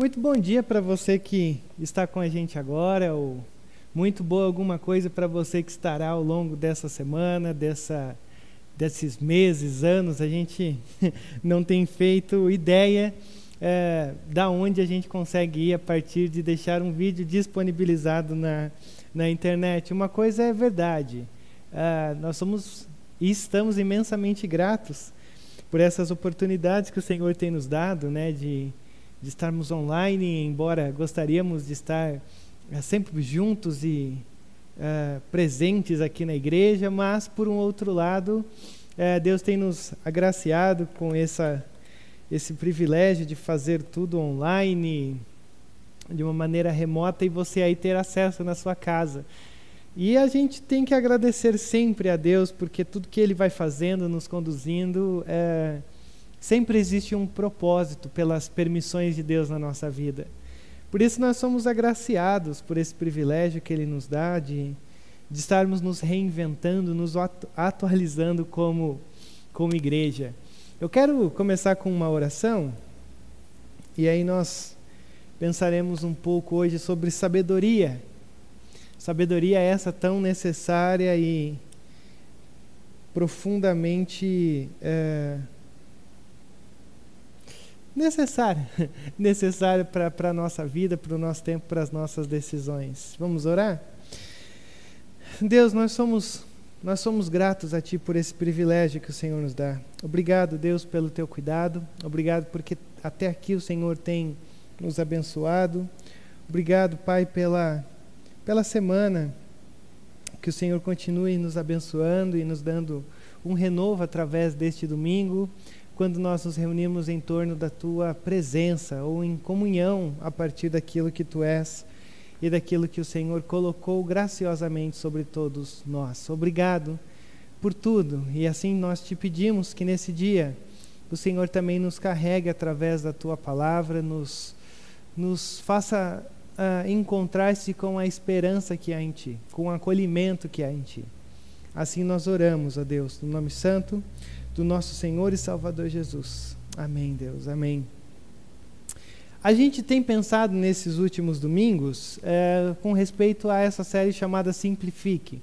Muito bom dia para você que está com a gente agora, ou muito boa alguma coisa para você que estará ao longo dessa semana, dessa, desses meses, anos. A gente não tem feito ideia é, da onde a gente consegue ir a partir de deixar um vídeo disponibilizado na, na internet. Uma coisa é verdade, é, nós somos e estamos imensamente gratos por essas oportunidades que o Senhor tem nos dado, né, de de estarmos online, embora gostaríamos de estar é, sempre juntos e é, presentes aqui na igreja, mas por um outro lado, é, Deus tem nos agraciado com essa, esse privilégio de fazer tudo online, de uma maneira remota e você aí ter acesso na sua casa. E a gente tem que agradecer sempre a Deus, porque tudo que Ele vai fazendo, nos conduzindo, é, Sempre existe um propósito pelas permissões de Deus na nossa vida. Por isso nós somos agraciados por esse privilégio que Ele nos dá de, de estarmos nos reinventando, nos atualizando como, como igreja. Eu quero começar com uma oração e aí nós pensaremos um pouco hoje sobre sabedoria. Sabedoria essa tão necessária e profundamente. É, necessária, necessária para a nossa vida, para o nosso tempo, para as nossas decisões. Vamos orar? Deus, nós somos nós somos gratos a Ti por esse privilégio que o Senhor nos dá. Obrigado, Deus, pelo Teu cuidado. Obrigado porque até aqui o Senhor tem nos abençoado. Obrigado, Pai, pela, pela semana. Que o Senhor continue nos abençoando e nos dando um renovo através deste domingo quando nós nos reunimos em torno da tua presença ou em comunhão a partir daquilo que tu és e daquilo que o Senhor colocou graciosamente sobre todos nós. Obrigado por tudo e assim nós te pedimos que nesse dia o Senhor também nos carregue através da tua palavra, nos, nos faça uh, encontrar-se com a esperança que há em ti, com o acolhimento que há em ti. Assim nós oramos, a Deus, no nome santo do nosso Senhor e Salvador Jesus. Amém, Deus, amém. A gente tem pensado nesses últimos domingos é, com respeito a essa série chamada Simplifique.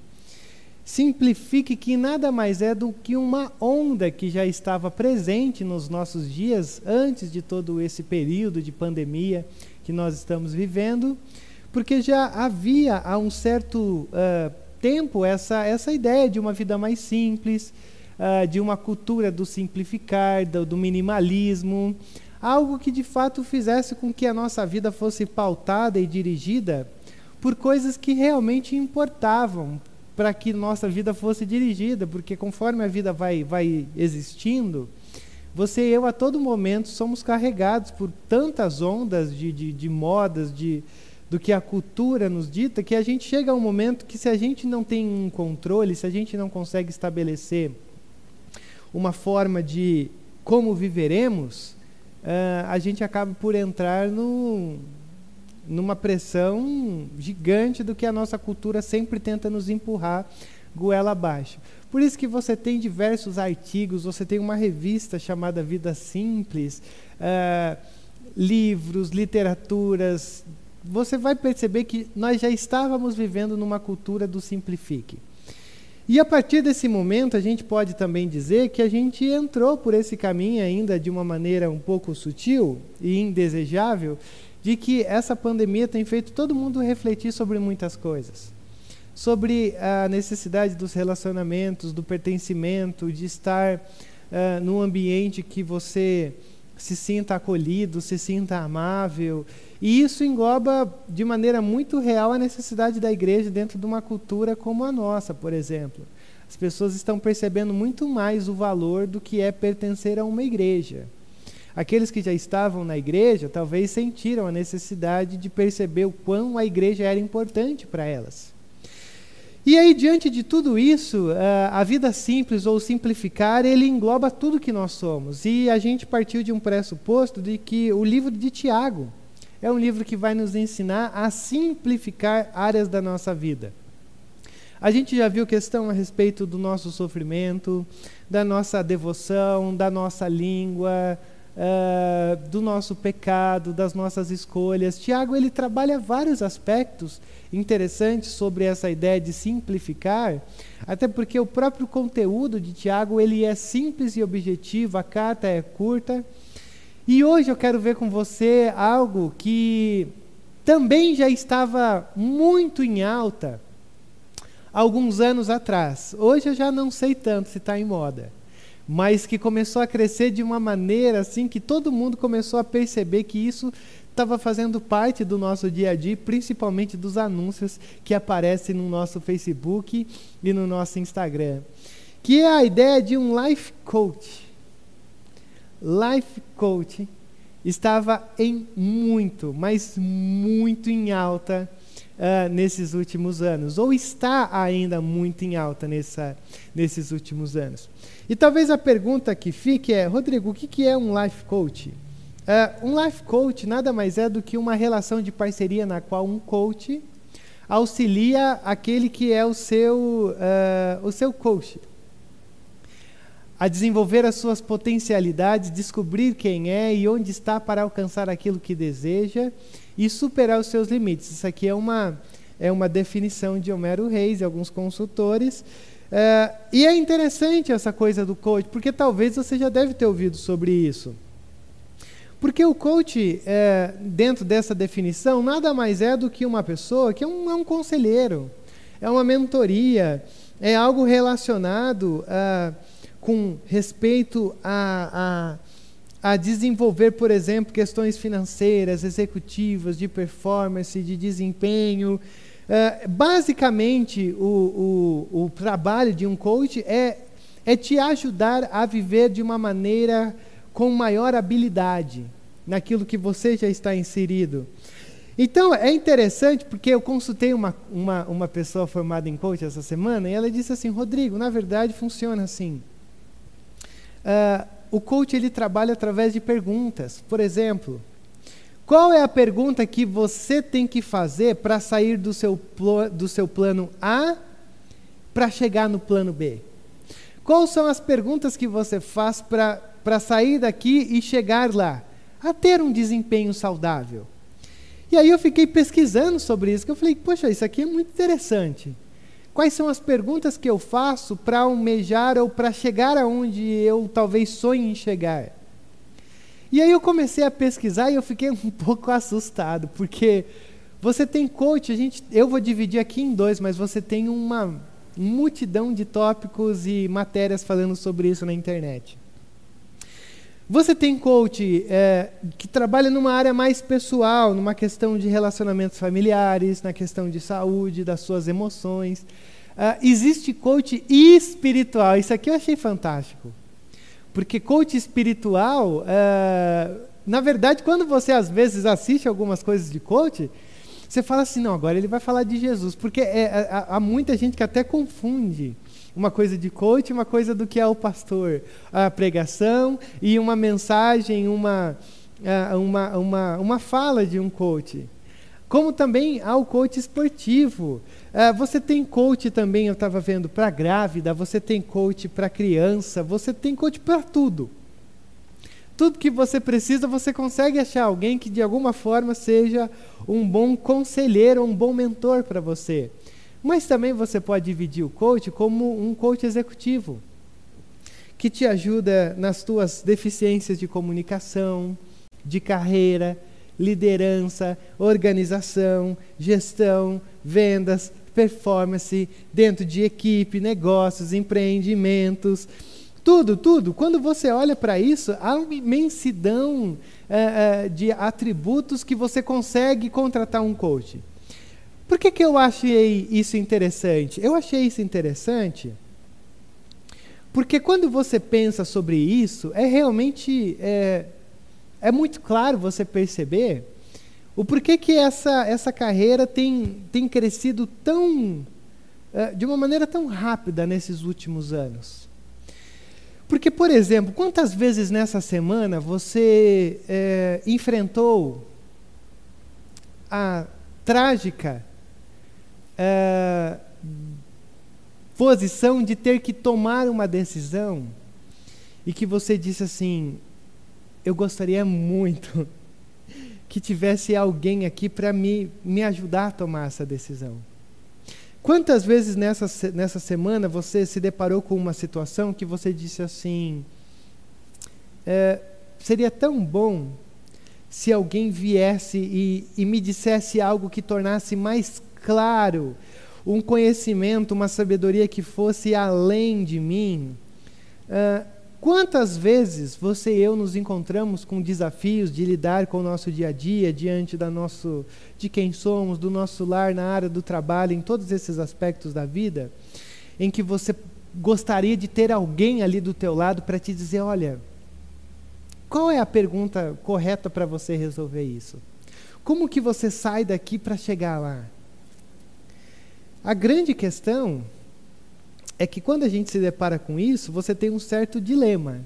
Simplifique, que nada mais é do que uma onda que já estava presente nos nossos dias antes de todo esse período de pandemia que nós estamos vivendo, porque já havia um certo uh, tempo essa, essa ideia de uma vida mais simples, uh, de uma cultura do simplificar, do, do minimalismo, algo que de fato fizesse com que a nossa vida fosse pautada e dirigida por coisas que realmente importavam para que nossa vida fosse dirigida, porque conforme a vida vai, vai existindo, você e eu a todo momento somos carregados por tantas ondas de, de, de modas, de, do que a cultura nos dita, que a gente chega a um momento que se a gente não tem um controle, se a gente não consegue estabelecer uma forma de como viveremos, uh, a gente acaba por entrar no, numa pressão gigante do que a nossa cultura sempre tenta nos empurrar goela abaixo. Por isso que você tem diversos artigos, você tem uma revista chamada Vida Simples, uh, livros, literaturas. Você vai perceber que nós já estávamos vivendo numa cultura do simplifique. E a partir desse momento, a gente pode também dizer que a gente entrou por esse caminho ainda de uma maneira um pouco sutil e indesejável, de que essa pandemia tem feito todo mundo refletir sobre muitas coisas. Sobre a necessidade dos relacionamentos, do pertencimento, de estar uh, num ambiente que você se sinta acolhido, se sinta amável e isso engloba de maneira muito real a necessidade da igreja dentro de uma cultura como a nossa, por exemplo. As pessoas estão percebendo muito mais o valor do que é pertencer a uma igreja. Aqueles que já estavam na igreja talvez sentiram a necessidade de perceber o quão a igreja era importante para elas. E aí, diante de tudo isso, a vida simples ou simplificar, ele engloba tudo que nós somos. E a gente partiu de um pressuposto de que o livro de Tiago, é um livro que vai nos ensinar a simplificar áreas da nossa vida. A gente já viu questão a respeito do nosso sofrimento, da nossa devoção, da nossa língua, uh, do nosso pecado, das nossas escolhas. Tiago ele trabalha vários aspectos interessantes sobre essa ideia de simplificar, até porque o próprio conteúdo de Tiago ele é simples e objetivo, a carta é curta. E hoje eu quero ver com você algo que também já estava muito em alta alguns anos atrás. Hoje eu já não sei tanto se está em moda mas que começou a crescer de uma maneira assim que todo mundo começou a perceber que isso estava fazendo parte do nosso dia a dia, principalmente dos anúncios que aparecem no nosso Facebook e no nosso Instagram, que é a ideia de um life coach. Life coach estava em muito, mas muito em alta uh, nesses últimos anos, ou está ainda muito em alta nessa, nesses últimos anos. E talvez a pergunta que fique é, Rodrigo, o que, que é um life coach? Uh, um life coach nada mais é do que uma relação de parceria na qual um coach auxilia aquele que é o seu, uh, o seu coach a desenvolver as suas potencialidades, descobrir quem é e onde está para alcançar aquilo que deseja e superar os seus limites. Isso aqui é uma, é uma definição de Homero Reis e alguns consultores. É, e é interessante essa coisa do coach, porque talvez você já deve ter ouvido sobre isso. Porque o coach, é, dentro dessa definição, nada mais é do que uma pessoa que é um, é um conselheiro, é uma mentoria, é algo relacionado a, com respeito a, a, a desenvolver, por exemplo, questões financeiras, executivas, de performance, de desempenho, Uh, basicamente, o, o, o, trabalho de um coach é, é te ajudar a viver de uma maneira com maior habilidade naquilo que você já está inserido. Então, é interessante porque eu consultei uma, uma, uma pessoa formada em coach essa semana e ela disse assim: Rodrigo, na verdade funciona assim. Uh, o coach ele trabalha através de perguntas. Por exemplo, qual é a pergunta que você tem que fazer para sair do seu, do seu plano A para chegar no plano B? Quais são as perguntas que você faz para sair daqui e chegar lá? A ter um desempenho saudável. E aí eu fiquei pesquisando sobre isso, que eu falei, poxa, isso aqui é muito interessante. Quais são as perguntas que eu faço para almejar ou para chegar aonde eu talvez sonhe em chegar? E aí eu comecei a pesquisar e eu fiquei um pouco assustado, porque você tem coach, a gente, eu vou dividir aqui em dois, mas você tem uma multidão de tópicos e matérias falando sobre isso na internet. Você tem coach é, que trabalha numa área mais pessoal, numa questão de relacionamentos familiares, na questão de saúde, das suas emoções. Uh, existe coach espiritual, isso aqui eu achei fantástico. Porque coach espiritual, é, na verdade, quando você às vezes assiste algumas coisas de coach, você fala assim, não, agora ele vai falar de Jesus. Porque é, é, há muita gente que até confunde uma coisa de coach, uma coisa do que é o pastor. A pregação e uma mensagem, uma, é, uma, uma, uma fala de um coach. Como também há o coach esportivo. Uh, você tem coach também, eu estava vendo, para grávida, você tem coach para criança, você tem coach para tudo. Tudo que você precisa, você consegue achar alguém que de alguma forma seja um bom conselheiro, um bom mentor para você. Mas também você pode dividir o coach como um coach executivo, que te ajuda nas tuas deficiências de comunicação, de carreira, liderança, organização, gestão, vendas, performance, dentro de equipe, negócios, empreendimentos, tudo, tudo. Quando você olha para isso, há uma imensidão é, é, de atributos que você consegue contratar um coach. Por que, que eu achei isso interessante? Eu achei isso interessante porque quando você pensa sobre isso, é realmente é, é muito claro você perceber o porquê que essa, essa carreira tem, tem crescido tão, uh, de uma maneira tão rápida nesses últimos anos. Porque, por exemplo, quantas vezes nessa semana você é, enfrentou a trágica é, posição de ter que tomar uma decisão e que você disse assim: eu gostaria muito que tivesse alguém aqui para me, me ajudar a tomar essa decisão. Quantas vezes nessa, nessa semana você se deparou com uma situação que você disse assim: é, seria tão bom se alguém viesse e, e me dissesse algo que tornasse mais claro, um conhecimento, uma sabedoria que fosse além de mim. Uh, quantas vezes você e eu nos encontramos com desafios de lidar com o nosso dia a dia, diante da nosso, de quem somos, do nosso lar, na área do trabalho, em todos esses aspectos da vida, em que você gostaria de ter alguém ali do teu lado para te dizer, olha, qual é a pergunta correta para você resolver isso? Como que você sai daqui para chegar lá? A grande questão é que quando a gente se depara com isso, você tem um certo dilema.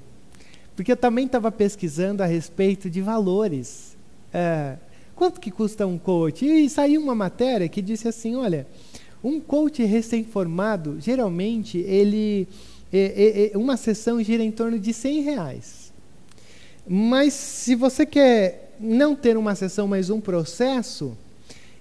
Porque eu também estava pesquisando a respeito de valores. É, quanto que custa um coach? E saiu uma matéria que disse assim, olha, um coach recém-formado, geralmente, ele, é, é, uma sessão gira em torno de 100 reais. Mas se você quer não ter uma sessão, mas um processo,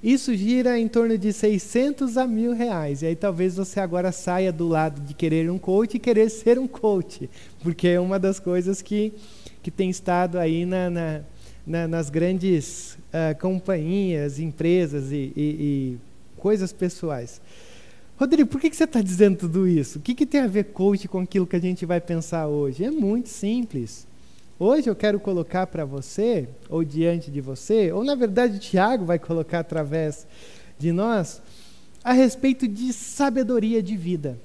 isso gira em torno de 600 a mil reais. E aí talvez você agora saia do lado de querer um coach e querer ser um coach, porque é uma das coisas que, que tem estado aí na, na, na nas grandes uh, companhias, empresas e, e, e, coisas pessoais. Rodrigo, por que, que você está dizendo tudo isso? O que, que tem a ver coach com aquilo que a gente vai pensar hoje? É muito simples. Hoje eu quero colocar para você, ou diante de você, ou na verdade Tiago vai colocar através de nós, a respeito de sabedoria de vida.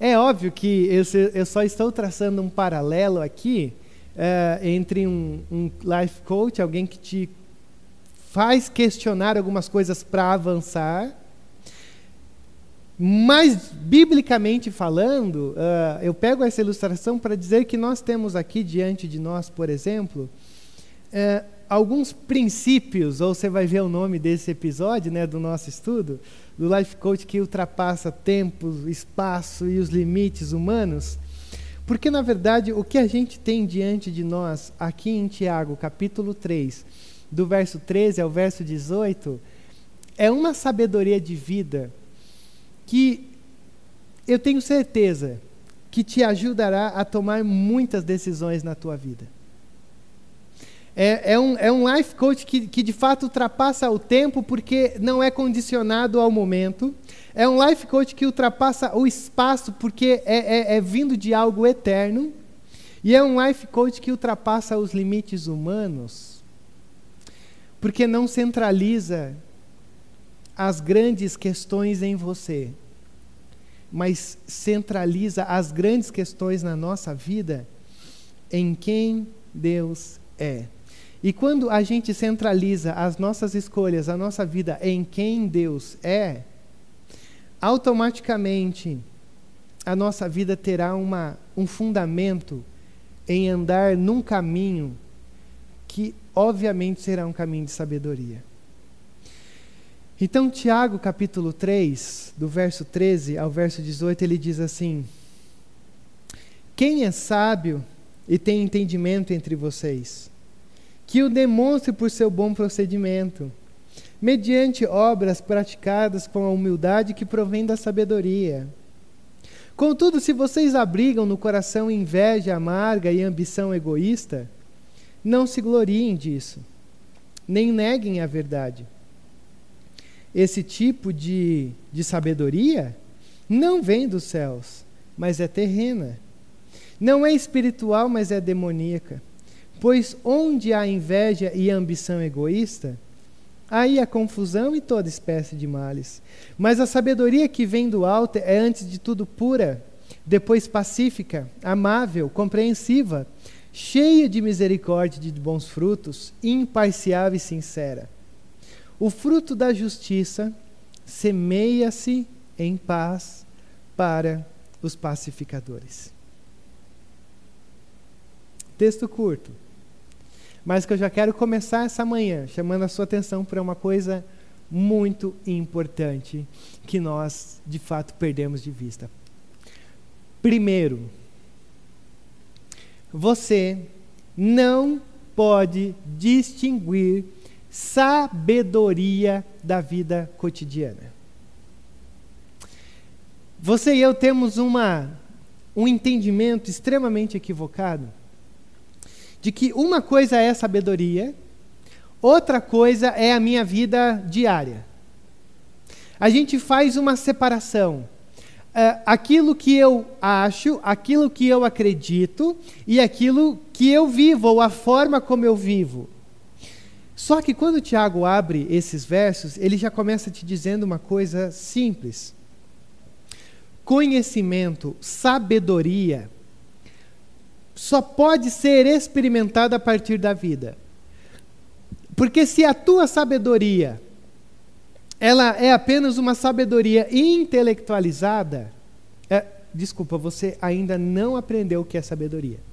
É óbvio que eu, só estou traçando um paralelo aqui é, entre um, um life coach, alguém que te faz questionar algumas coisas para avançar, mas, biblicamente falando, uh, eu pego essa ilustração para dizer que nós temos aqui diante de nós, por exemplo, uh, alguns princípios, ou você vai ver o nome desse episódio né, do nosso estudo, do Life Coach que ultrapassa tempo, espaço e os limites humanos. Porque, na verdade, o que a gente tem diante de nós, aqui em Tiago, capítulo 3, do verso 13 ao verso 18, é uma sabedoria de vida que eu tenho certeza que te ajudará a tomar muitas decisões na tua vida. É, é, um, é um life coach que, que de fato ultrapassa o tempo porque não é condicionado ao momento. É um life coach que ultrapassa o espaço porque é, é, é vindo de algo eterno. E é um life coach que ultrapassa os limites humanos porque não centraliza as grandes questões em você, mas centraliza as grandes questões na nossa vida em quem Deus é. E quando a gente centraliza as nossas escolhas, a nossa vida em quem Deus é, automaticamente a nossa vida terá uma, um fundamento em andar num caminho que, obviamente, será um caminho de sabedoria. Então, Tiago, capítulo 3, do verso 13 ao verso 18, ele diz assim: Quem é sábio e tem entendimento entre vocês, que o demonstre por seu bom procedimento, mediante obras praticadas com a humildade que provém da sabedoria. Contudo, se vocês abrigam no coração inveja amarga e ambição egoísta, não se gloriem disso, nem neguem a verdade esse tipo de, de sabedoria não vem dos céus, mas é terrena. Não é espiritual, mas é demoníaca. Pois onde há inveja e ambição egoísta, aí há confusão e toda espécie de males. Mas a sabedoria que vem do alto é antes de tudo pura, depois pacífica, amável, compreensiva, cheia de misericórdia e de bons frutos, imparcial e sincera. O fruto da justiça semeia-se em paz para os pacificadores. Texto curto, mas que eu já quero começar essa manhã chamando a sua atenção para uma coisa muito importante que nós de fato perdemos de vista. Primeiro, você não pode distinguir sabedoria da vida cotidiana. Você e eu temos uma, um entendimento extremamente equivocado de que uma coisa é sabedoria, outra coisa é a minha vida diária. A gente faz uma separação. Uh, aquilo que eu acho, aquilo que eu acredito e aquilo que eu vivo, ou a forma como eu vivo. Só que quando Tiago abre esses versos, ele já começa te dizendo uma coisa simples. Conhecimento, sabedoria, só pode ser experimentado a partir da vida. Porque se a tua sabedoria ela é apenas uma sabedoria intelectualizada, é, desculpa, você ainda não aprendeu o que é sabedoria.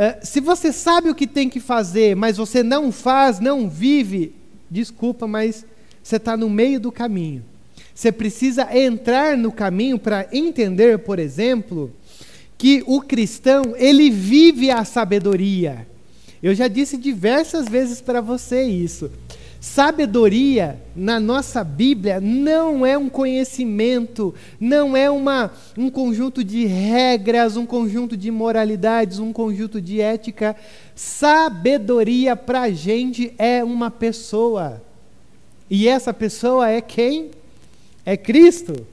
É, se você sabe o que tem que fazer, mas você não faz, não vive, desculpa, mas você está no meio do caminho. Você precisa entrar no caminho para entender, por exemplo, que o cristão, ele vive a sabedoria. Eu já disse diversas vezes para você isso. Sabedoria na nossa Bíblia não é um conhecimento, não é uma, um conjunto de regras, um conjunto de moralidades, um conjunto de ética. Sabedoria para a gente é uma pessoa. E essa pessoa é quem? É Cristo.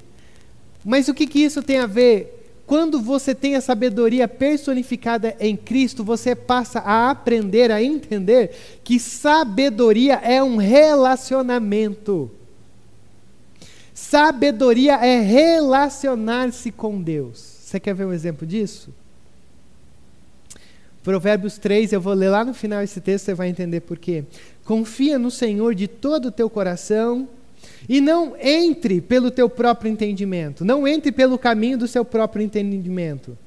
Mas o que, que isso tem a ver quando você tem a sabedoria personificada em Cristo, você passa a aprender, a entender que sabedoria é um relacionamento. Sabedoria é relacionar-se com Deus. Você quer ver um exemplo disso? Provérbios 3, eu vou ler lá no final esse texto, você vai entender por quê. Confia no Senhor de todo o teu coração e não entre pelo teu próprio entendimento, não entre pelo caminho do seu próprio entendimento,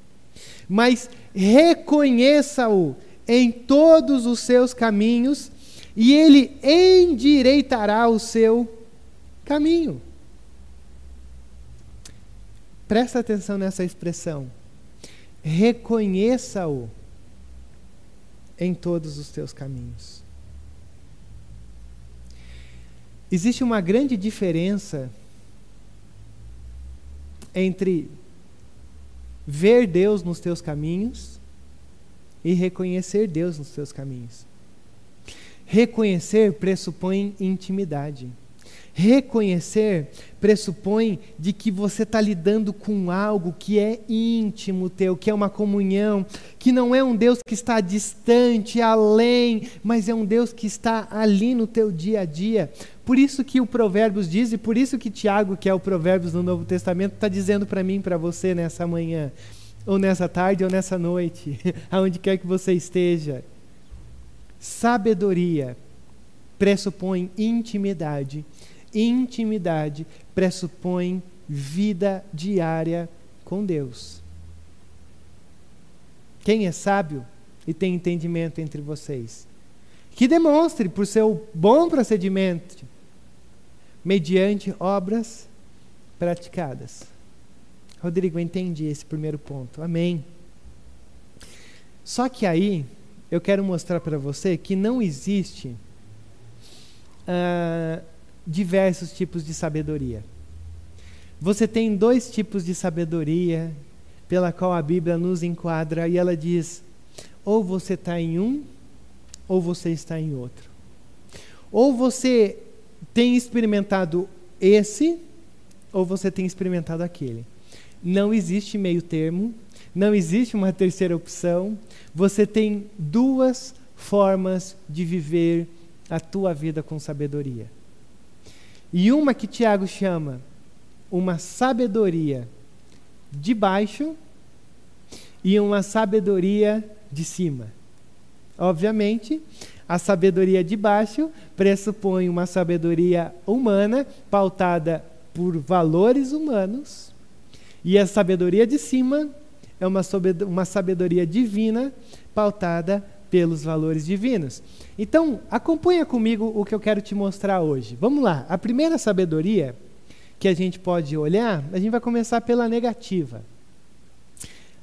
mas reconheça-o em todos os seus caminhos e ele endireitará o seu caminho. Presta atenção nessa expressão. Reconheça-o em todos os teus caminhos. Existe uma grande diferença entre ver Deus nos teus caminhos e reconhecer Deus nos teus caminhos. Reconhecer pressupõe intimidade. Reconhecer pressupõe de que você está lidando com algo que é íntimo teu, que é uma comunhão, que não é um Deus que está distante, além, mas é um Deus que está ali no teu dia a dia. Por isso que o Provérbios diz, e por isso que Tiago, que é o Provérbios no Novo Testamento, está dizendo para mim, para você nessa manhã, ou nessa tarde, ou nessa noite, aonde quer que você esteja. Sabedoria pressupõe intimidade Intimidade pressupõe vida diária com Deus. Quem é sábio e tem entendimento entre vocês? Que demonstre por seu bom procedimento, mediante obras praticadas. Rodrigo, eu entendi esse primeiro ponto. Amém. Só que aí eu quero mostrar para você que não existe. Uh, diversos tipos de sabedoria. Você tem dois tipos de sabedoria pela qual a Bíblia nos enquadra e ela diz: ou você está em um, ou você está em outro. Ou você tem experimentado esse, ou você tem experimentado aquele. Não existe meio termo, não existe uma terceira opção. Você tem duas formas de viver a tua vida com sabedoria. E uma que Tiago chama uma sabedoria de baixo e uma sabedoria de cima. Obviamente, a sabedoria de baixo pressupõe uma sabedoria humana pautada por valores humanos, e a sabedoria de cima é uma sabedoria divina pautada pelos valores divinos. Então, acompanha comigo o que eu quero te mostrar hoje. Vamos lá. A primeira sabedoria que a gente pode olhar, a gente vai começar pela negativa.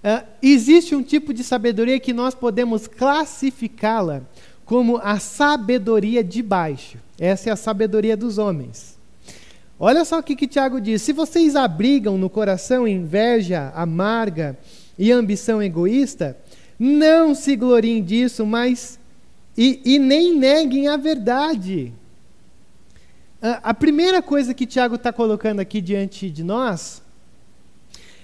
uh, existe um tipo de sabedoria que nós podemos classificá-la como a sabedoria de baixo. Essa é a sabedoria dos homens. Olha só o que, que Tiago diz: se vocês abrigam no coração inveja amarga e ambição egoísta, não se gloriem disso, mas e, e nem neguem a verdade. A, a primeira coisa que Tiago está colocando aqui diante de nós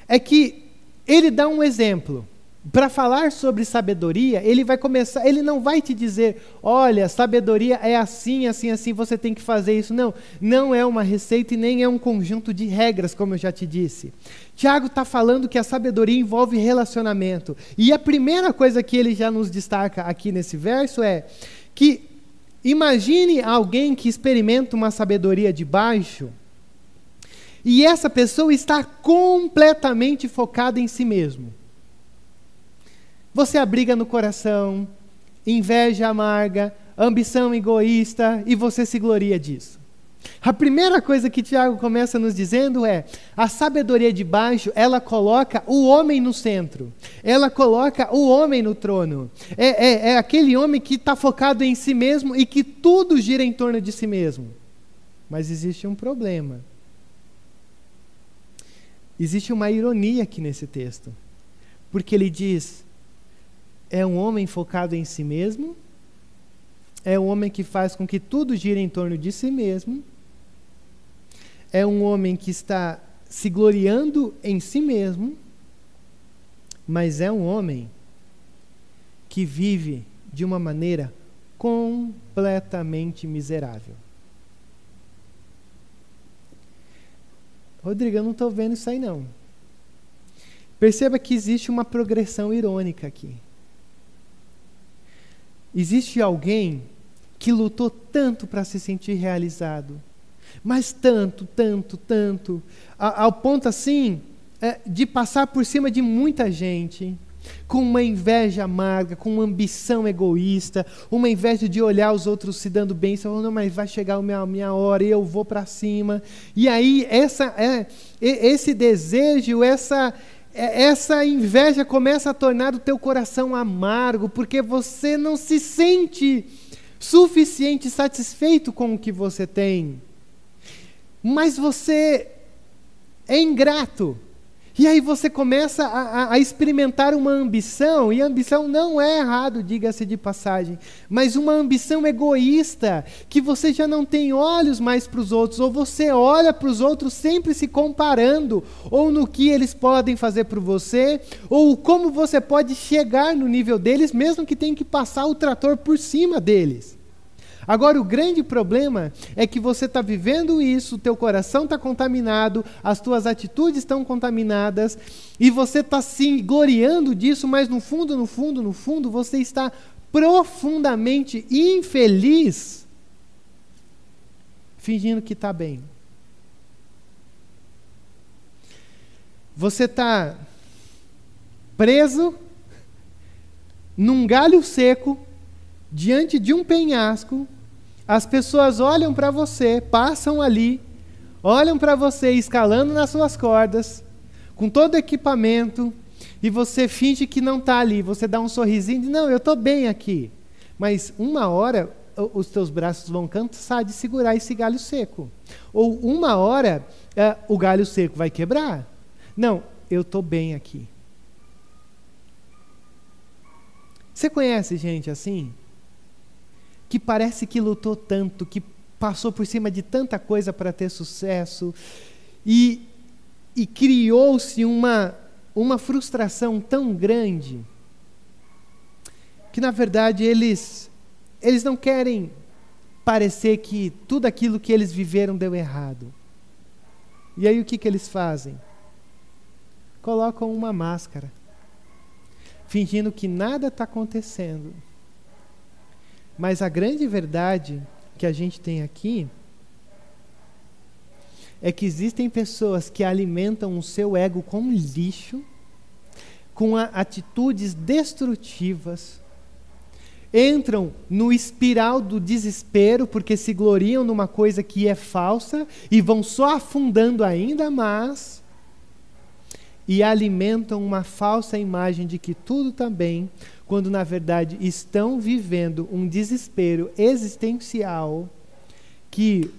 é que ele dá um exemplo para falar sobre sabedoria, ele vai começar, ele não vai te dizer, olha, sabedoria é assim, assim, assim, você tem que fazer isso. Não, não é uma receita e nem é um conjunto de regras, como eu já te disse. Tiago está falando que a sabedoria envolve relacionamento. E a primeira coisa que ele já nos destaca aqui nesse verso é que imagine alguém que experimenta uma sabedoria de baixo, e essa pessoa está completamente focada em si mesmo. Você abriga no coração, inveja amarga, ambição egoísta e você se gloria disso. A primeira coisa que Tiago começa nos dizendo é: a sabedoria de baixo, ela coloca o homem no centro, ela coloca o homem no trono. É, é, é aquele homem que está focado em si mesmo e que tudo gira em torno de si mesmo. Mas existe um problema. Existe uma ironia aqui nesse texto, porque ele diz: é um homem focado em si mesmo, é um homem que faz com que tudo gire em torno de si mesmo, é um homem que está se gloriando em si mesmo, mas é um homem que vive de uma maneira completamente miserável. Rodrigo, eu não estou vendo isso aí não. Perceba que existe uma progressão irônica aqui. Existe alguém que lutou tanto para se sentir realizado, mas tanto, tanto, tanto, ao ponto assim é, de passar por cima de muita gente, com uma inveja amarga, com uma ambição egoísta, uma inveja de olhar os outros se dando bem, falando, não, mas vai chegar a minha, minha hora eu vou para cima. E aí essa, é, esse desejo, essa, essa inveja começa a tornar o teu coração amargo, porque você não se sente suficiente satisfeito com o que você tem. Mas você é ingrato. E aí você começa a, a, experimentar uma ambição, e a ambição não é errado, diga-se de passagem, mas uma ambição egoísta, que você já não tem olhos mais para os outros, ou você olha para os outros sempre se comparando, ou no que eles podem fazer por você, ou como você pode chegar no nível deles, mesmo que tenha que passar o trator por cima deles. Agora, o grande problema é que você está vivendo isso, o teu coração está contaminado, as tuas atitudes estão contaminadas, e você está se gloriando disso, mas no fundo, no fundo, no fundo, você está profundamente infeliz, fingindo que está bem. Você está preso num galho seco diante de um penhasco, as pessoas olham para você, passam ali, olham para você escalando nas suas cordas, com todo o equipamento, e você finge que não está ali. Você dá um sorrisinho e diz: Não, eu estou bem aqui. Mas uma hora os teus braços vão cansar de segurar esse galho seco. Ou uma hora uh, o galho seco vai quebrar. Não, eu estou bem aqui. Você conhece gente assim? Que parece que lutou tanto, que passou por cima de tanta coisa para ter sucesso, e, e criou-se uma, uma frustração tão grande, que na verdade eles, eles não querem parecer que tudo aquilo que eles viveram deu errado. E aí o que, que eles fazem? Colocam uma máscara, fingindo que nada está acontecendo mas a grande verdade que a gente tem aqui é que existem pessoas que alimentam o seu ego com lixo, com atitudes destrutivas, entram no espiral do desespero porque se gloriam numa coisa que é falsa e vão só afundando ainda mais. E alimentam uma falsa imagem de que tudo está bem, quando na verdade estão vivendo um desespero existencial que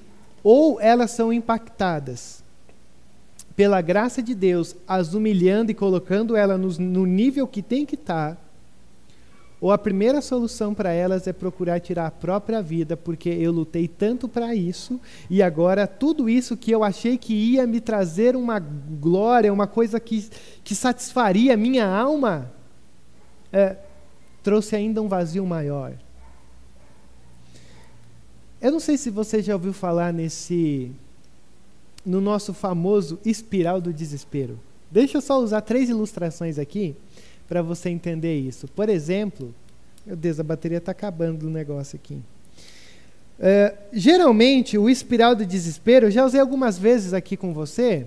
ou elas são impactadas pela graça de Deus, as humilhando e colocando ela no, nível que tem que estar, tá, ou a primeira solução para elas é procurar tirar a própria vida, porque eu lutei tanto para isso, e agora tudo isso que eu achei que ia me trazer uma glória, uma coisa que, que satisfaria minha alma, é, trouxe ainda um vazio maior. Eu não sei se você já ouviu falar nesse no nosso famoso espiral do desespero. Deixa eu só usar três ilustrações aqui para você entender isso. Por exemplo, meu Deus, a bateria está acabando do negócio aqui. Uh, geralmente, o espiral do desespero, eu já usei algumas vezes aqui com você,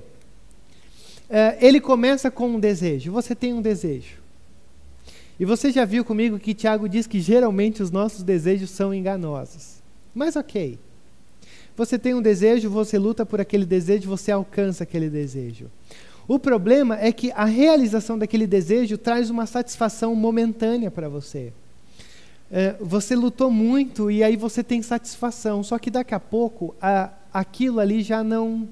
uh, ele começa com um desejo. Você tem um desejo. E você já viu comigo que Tiago diz que geralmente os nossos desejos são enganosos. Mas ok. Você tem um desejo, você luta por aquele desejo, você alcança aquele desejo. O problema é que a realização daquele desejo traz uma satisfação momentânea para você. É, você lutou muito e aí você tem satisfação, só que daqui a pouco a, aquilo ali já não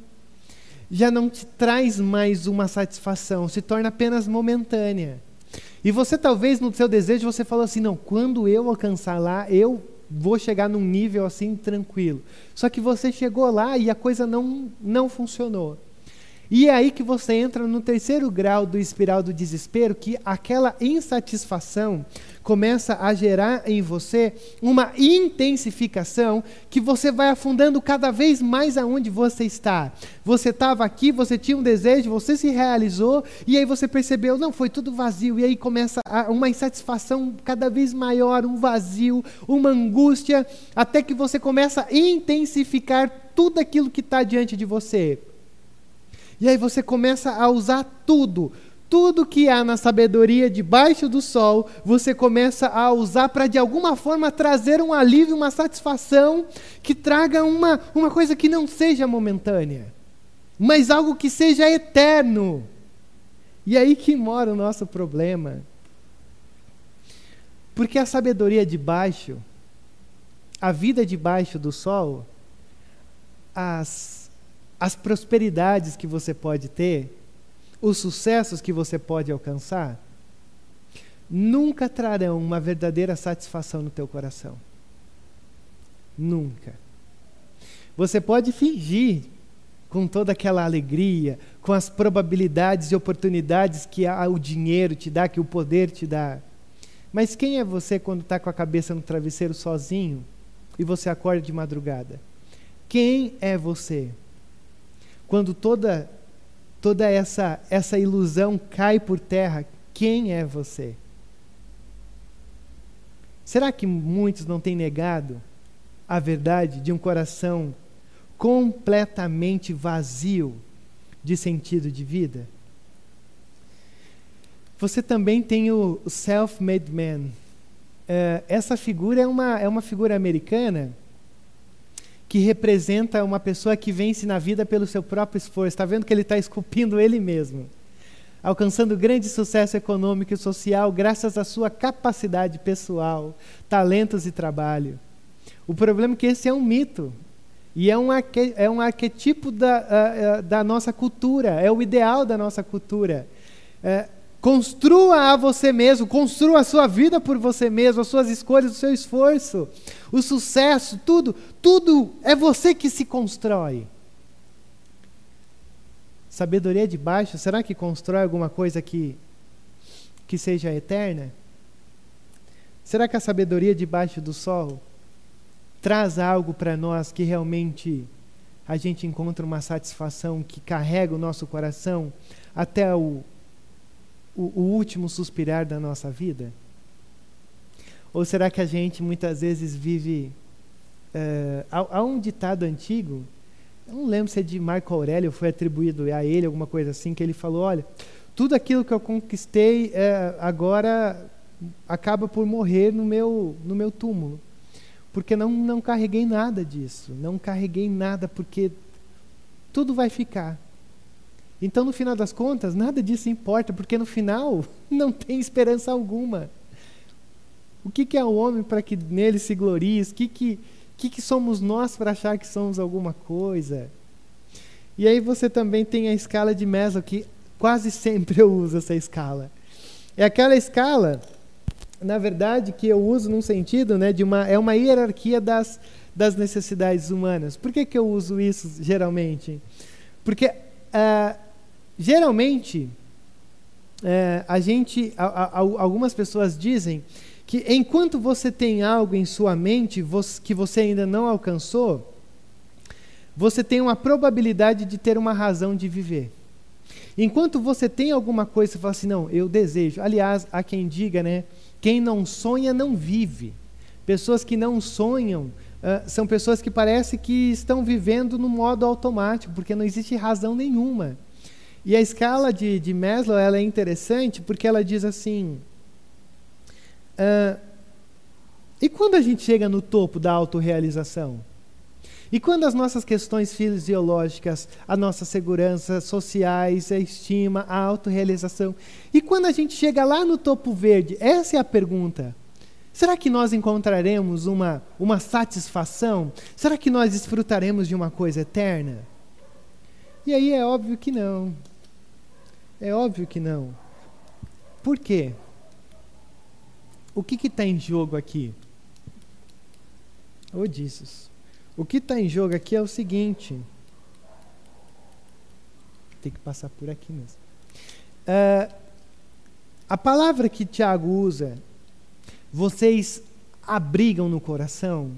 já não te traz mais uma satisfação, se torna apenas momentânea. E você talvez no seu desejo você falou assim, não, quando eu alcançar lá, eu vou chegar num nível assim tranquilo. Só que você chegou lá e a coisa não não funcionou. E é aí que você entra no terceiro grau do espiral do desespero, que aquela insatisfação começa a gerar em você uma intensificação que você vai afundando cada vez mais aonde você está. Você estava aqui, você tinha um desejo, você se realizou e aí você percebeu, não, foi tudo vazio. E aí começa uma insatisfação cada vez maior, um vazio, uma angústia, até que você começa a intensificar tudo aquilo que está diante de você. E aí você começa a usar tudo, tudo que há na sabedoria debaixo do sol, você começa a usar para de alguma forma trazer um alívio, uma satisfação que traga uma, uma coisa que não seja momentânea, mas algo que seja eterno. E aí que mora o nosso problema. Porque a sabedoria debaixo, a vida debaixo do sol, as, as prosperidades que você pode ter, os sucessos que você pode alcançar nunca trarão uma verdadeira satisfação no teu coração. Nunca. Você pode fingir com toda aquela alegria, com as probabilidades e oportunidades que o dinheiro te dá, que o poder te dá. Mas quem é você quando está com a cabeça no travesseiro sozinho e você acorda de madrugada? Quem é você? Quando toda toda essa, essa ilusão cai por terra, quem é você? Será que muitos não têm negado a verdade de um coração completamente vazio de sentido de vida? Você também tem o self-made man. Uh, essa figura é uma, é uma figura americana que representa uma pessoa que vence na vida pelo seu próprio esforço. Está vendo que ele está esculpindo ele mesmo, alcançando grande sucesso econômico e social graças à sua capacidade pessoal, talentos e trabalho. O problema é que esse é um mito. E é um, arque, é um arquetipo da, da nossa cultura, é o ideal da nossa cultura. Uh, Construa a você mesmo, construa a sua vida por você mesmo, as suas escolhas, o seu esforço, o sucesso, tudo, tudo é você que se constrói. Sabedoria de baixo, será que constrói alguma coisa que, que seja eterna? Será que a sabedoria debaixo do sol traz algo para nós que realmente a gente encontra uma satisfação que carrega o nosso coração até o o, o último suspirar da nossa vida? Ou será que a gente muitas vezes vive. Uh, há, há, um ditado antigo, não lembro se é de Marco Aurélio, foi atribuído a ele, alguma coisa assim, que ele falou: olha, tudo aquilo que eu conquistei uh, agora acaba por morrer no meu, no meu túmulo. Porque não, não carreguei nada disso, não carreguei nada, porque tudo vai ficar. Então, no final das contas, nada disso importa, porque no final não tem esperança alguma. O que, que é o homem para que nele se glorie? O que, que, que, que somos nós para achar que somos alguma coisa? E aí você também tem a escala de Maslow, que quase sempre eu uso essa escala. É aquela escala, na verdade, que eu uso num sentido, né, de uma, é uma hierarquia das, das necessidades humanas. Por que, que eu uso isso geralmente? Porque uh, geralmente uh, a gente, a, a, algumas pessoas dizem que enquanto você tem algo em sua mente que você ainda não alcançou, você tem uma probabilidade de ter uma razão de viver. Enquanto você tem alguma coisa, você fala assim, não, eu desejo. Aliás, há quem diga, né? Quem não sonha não vive. Pessoas que não sonham uh, são pessoas que parece que estão vivendo no modo automático, porque não existe razão nenhuma. E a escala de, de Maslow ela é interessante porque ela diz assim: uh, e quando a gente chega no topo da autorrealização? E quando as nossas questões fisiológicas, a nossa segurança sociais, a estima, a autorrealização, e quando a gente chega lá no topo verde, essa é a pergunta. Será que nós encontraremos uma, uma satisfação? Será que nós desfrutaremos de uma coisa eterna? E aí é óbvio que não. É óbvio que não. Por quê? O que está em jogo aqui? Odisseus. O que está em jogo aqui é o seguinte. Tem que passar por aqui mesmo. Uh, a palavra que Tiago usa, vocês abrigam no coração,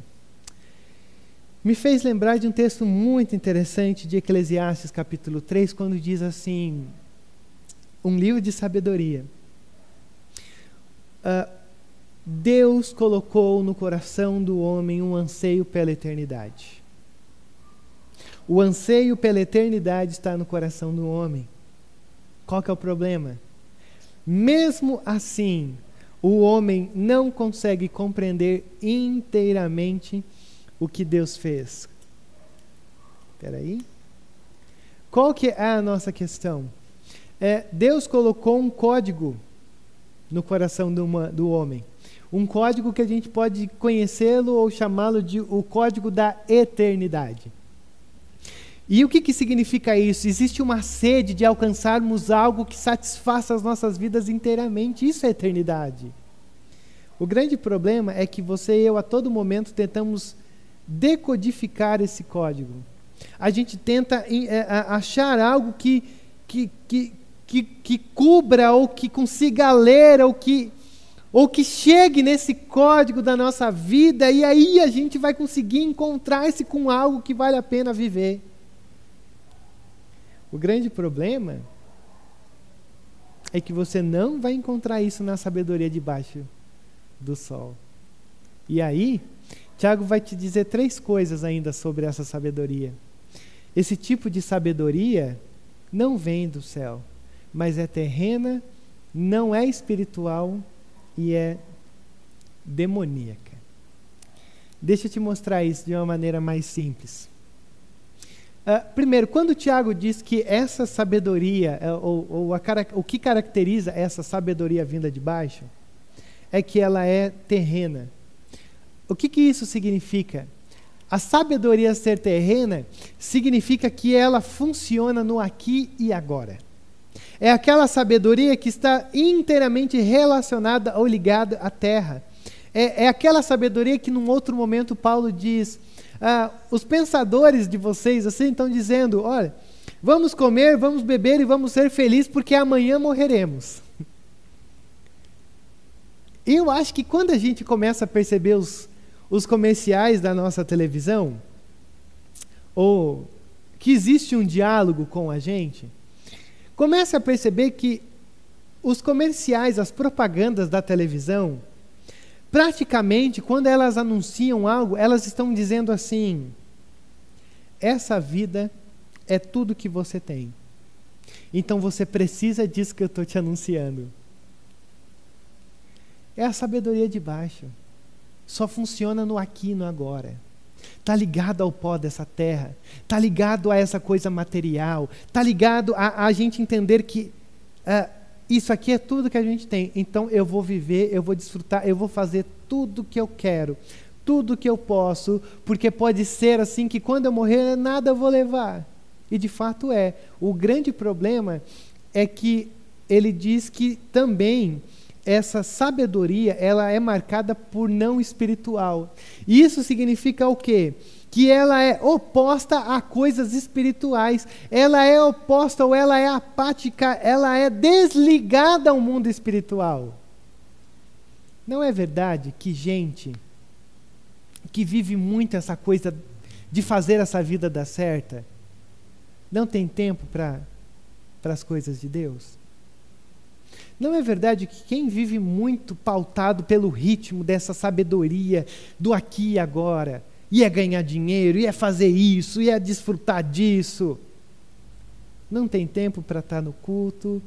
me fez lembrar de um texto muito interessante de Eclesiastes, capítulo 3, quando diz assim: um livro de sabedoria. Uh, Deus colocou no coração do homem um anseio pela eternidade. O anseio pela eternidade está no coração do homem. Qual que é o problema? Mesmo assim, o homem não consegue compreender inteiramente o que Deus fez. Espera aí. Qual que é a nossa questão? É, Deus colocou um código no coração do, uma, do homem um código que a gente pode conhecê-lo ou chamá-lo de o código da eternidade. E o que, que significa isso? Existe uma sede de alcançarmos algo que satisfaça as nossas vidas inteiramente. Isso é eternidade. O grande problema é que você e eu, a todo momento, tentamos decodificar esse código. A gente tenta é, achar algo que, que, que, que, que cubra ou que consiga ler ou que ou que chegue nesse código da nossa vida e aí a gente vai conseguir encontrar-se com algo que vale a pena viver. O grande problema é que você não vai encontrar isso na sabedoria debaixo do sol. E aí, Tiago vai te dizer três coisas ainda sobre essa sabedoria. Esse tipo de sabedoria não vem do céu, mas é terrena, não é espiritual e é demoníaca. Deixa eu te mostrar isso de uma maneira mais simples. Uh, primeiro, quando Tiago diz que essa sabedoria, uh, ou, ou a, o que caracteriza essa sabedoria vinda de baixo, é que ela é terrena. O que, que isso significa? A sabedoria ser terrena significa que ela funciona no aqui e agora. É aquela sabedoria que está inteiramente relacionada ou ligada à terra. É, é aquela sabedoria que, num outro momento, Paulo diz: ah, os pensadores de vocês assim estão dizendo: olha, vamos comer, vamos beber e vamos ser felizes, porque amanhã morreremos. Eu acho que quando a gente começa a perceber os, os comerciais da nossa televisão, ou que existe um diálogo com a gente, Comece a perceber que os comerciais, as propagandas da televisão, praticamente, quando elas anunciam algo, elas estão dizendo assim: essa vida é tudo que você tem. Então você precisa disso que eu estou te anunciando. É a sabedoria de baixo. Só funciona no aqui e no agora. Está ligado ao pó dessa terra, está ligado a essa coisa material, está ligado a, a, gente entender que uh, isso aqui é tudo que a gente tem, então eu vou viver, eu vou desfrutar, eu vou fazer tudo que eu quero, tudo que eu posso, porque pode ser assim que quando eu morrer nada eu vou levar. E de fato é. O grande problema é que ele diz que também essa sabedoria ela é marcada por não espiritual. Isso significa o quê? Que ela é oposta a coisas espirituais. Ela é oposta ou ela é apática, ela é desligada ao mundo espiritual. Não é verdade que gente que vive muito essa coisa de fazer essa vida dar certa não tem tempo para as coisas de Deus? Não é verdade que quem vive muito pautado pelo ritmo dessa sabedoria do aqui e agora, ia ganhar dinheiro, ia fazer isso, ia desfrutar disso, não tem tempo para estar no culto,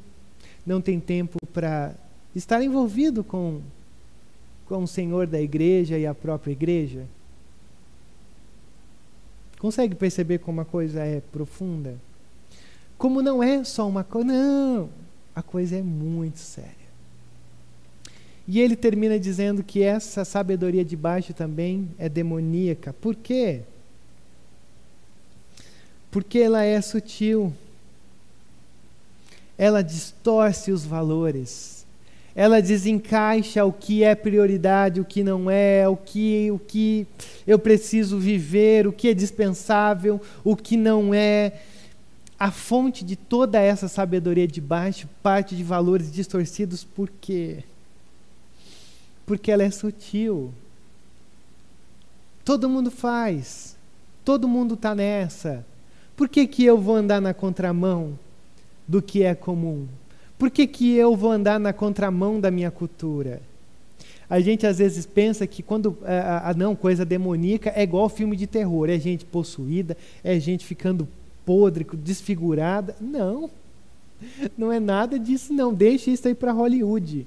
não tem tempo para estar envolvido com, com o Senhor da igreja e a própria igreja? Consegue perceber como a coisa é profunda? Como não é só uma coisa, não a coisa é muito séria. E ele termina dizendo que essa sabedoria de baixo também é demoníaca. Por quê? Porque ela é sutil. Ela distorce os valores. Ela desencaixa o que é prioridade, o que não é, o que, o que eu preciso viver, o que é dispensável, o que não é a fonte de toda essa sabedoria de baixo parte de valores distorcidos, por quê? Porque ela é sutil. Todo mundo faz, todo mundo está nessa. Por que, que eu vou andar na contramão do que é comum? Por que, que eu vou andar na contramão da minha cultura? A gente às vezes pensa que quando a, a não coisa demoníaca é igual filme de terror, é gente possuída, é gente ficando podre, desfigurada. Não, não é nada disso, não. Deixe isso aí para Hollywood.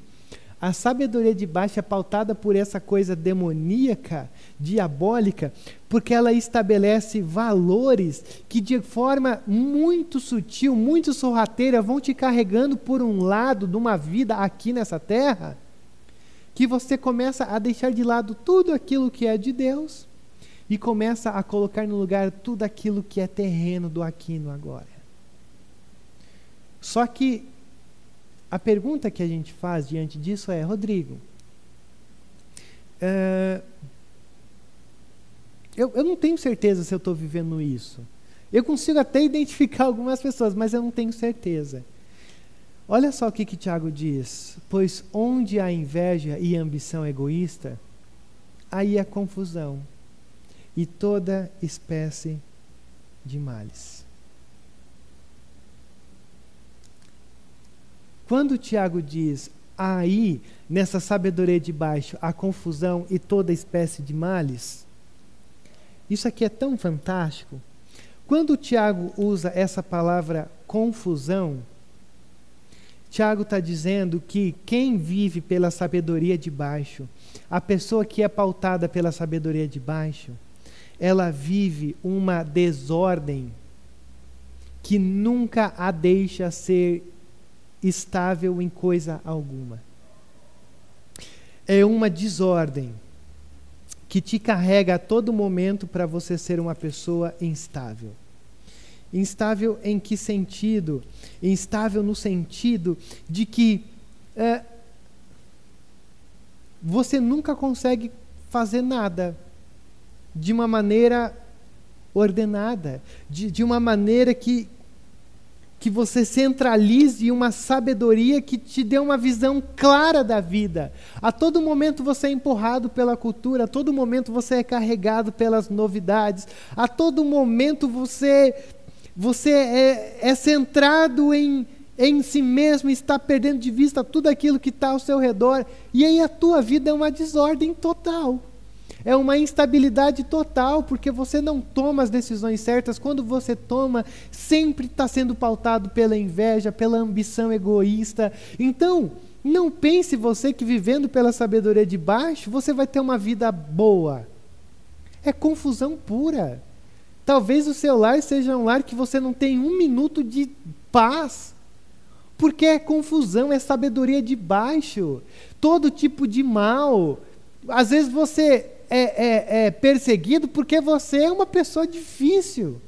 A sabedoria de baixo é pautada por essa coisa demoníaca, diabólica, porque ela estabelece valores que, de forma muito sutil, muito sorrateira, vão te carregando por um lado de uma vida aqui nessa terra, que você começa a deixar de lado tudo aquilo que é de Deus e começa a colocar no lugar tudo aquilo que é terreno do aqui no agora. Só que a pergunta que a gente faz diante disso é, Rodrigo, uh, eu, eu não tenho certeza se eu estou vivendo isso. Eu consigo até identificar algumas pessoas, mas eu não tenho certeza. Olha só o que, que Tiago diz: Pois onde há inveja e ambição egoísta, aí há confusão e toda espécie de males. Quando Tiago diz aí, nessa sabedoria de baixo, a confusão e toda espécie de males, isso aqui é tão fantástico. Quando Tiago usa essa palavra confusão, Tiago está dizendo que quem vive pela sabedoria de baixo, a pessoa que é pautada pela sabedoria de baixo, ela vive uma desordem que nunca a deixa ser estável em coisa alguma. É uma desordem que te carrega a todo momento para você ser uma pessoa instável. Instável em que sentido? Instável no sentido de que é, você nunca consegue fazer nada de uma maneira ordenada, de, de uma maneira que, que você centralize uma sabedoria que te dê uma visão clara da vida. A todo momento você é empurrado pela cultura, a todo momento você é carregado pelas novidades, a todo momento você, você é, é centrado em, em si mesmo, está perdendo de vista tudo aquilo que está ao seu redor, e aí a tua vida é uma desordem total. É uma instabilidade total, porque você não toma as decisões certas. Quando você toma, sempre está sendo pautado pela inveja, pela ambição egoísta. Então, não pense você que vivendo pela sabedoria de baixo, você vai ter uma vida boa. É confusão pura. Talvez o seu lar seja um lar que você não tem um minuto de paz. Porque é confusão, é sabedoria de baixo. Todo tipo de mal. Às vezes você é, é, é perseguido porque você é uma pessoa difícil.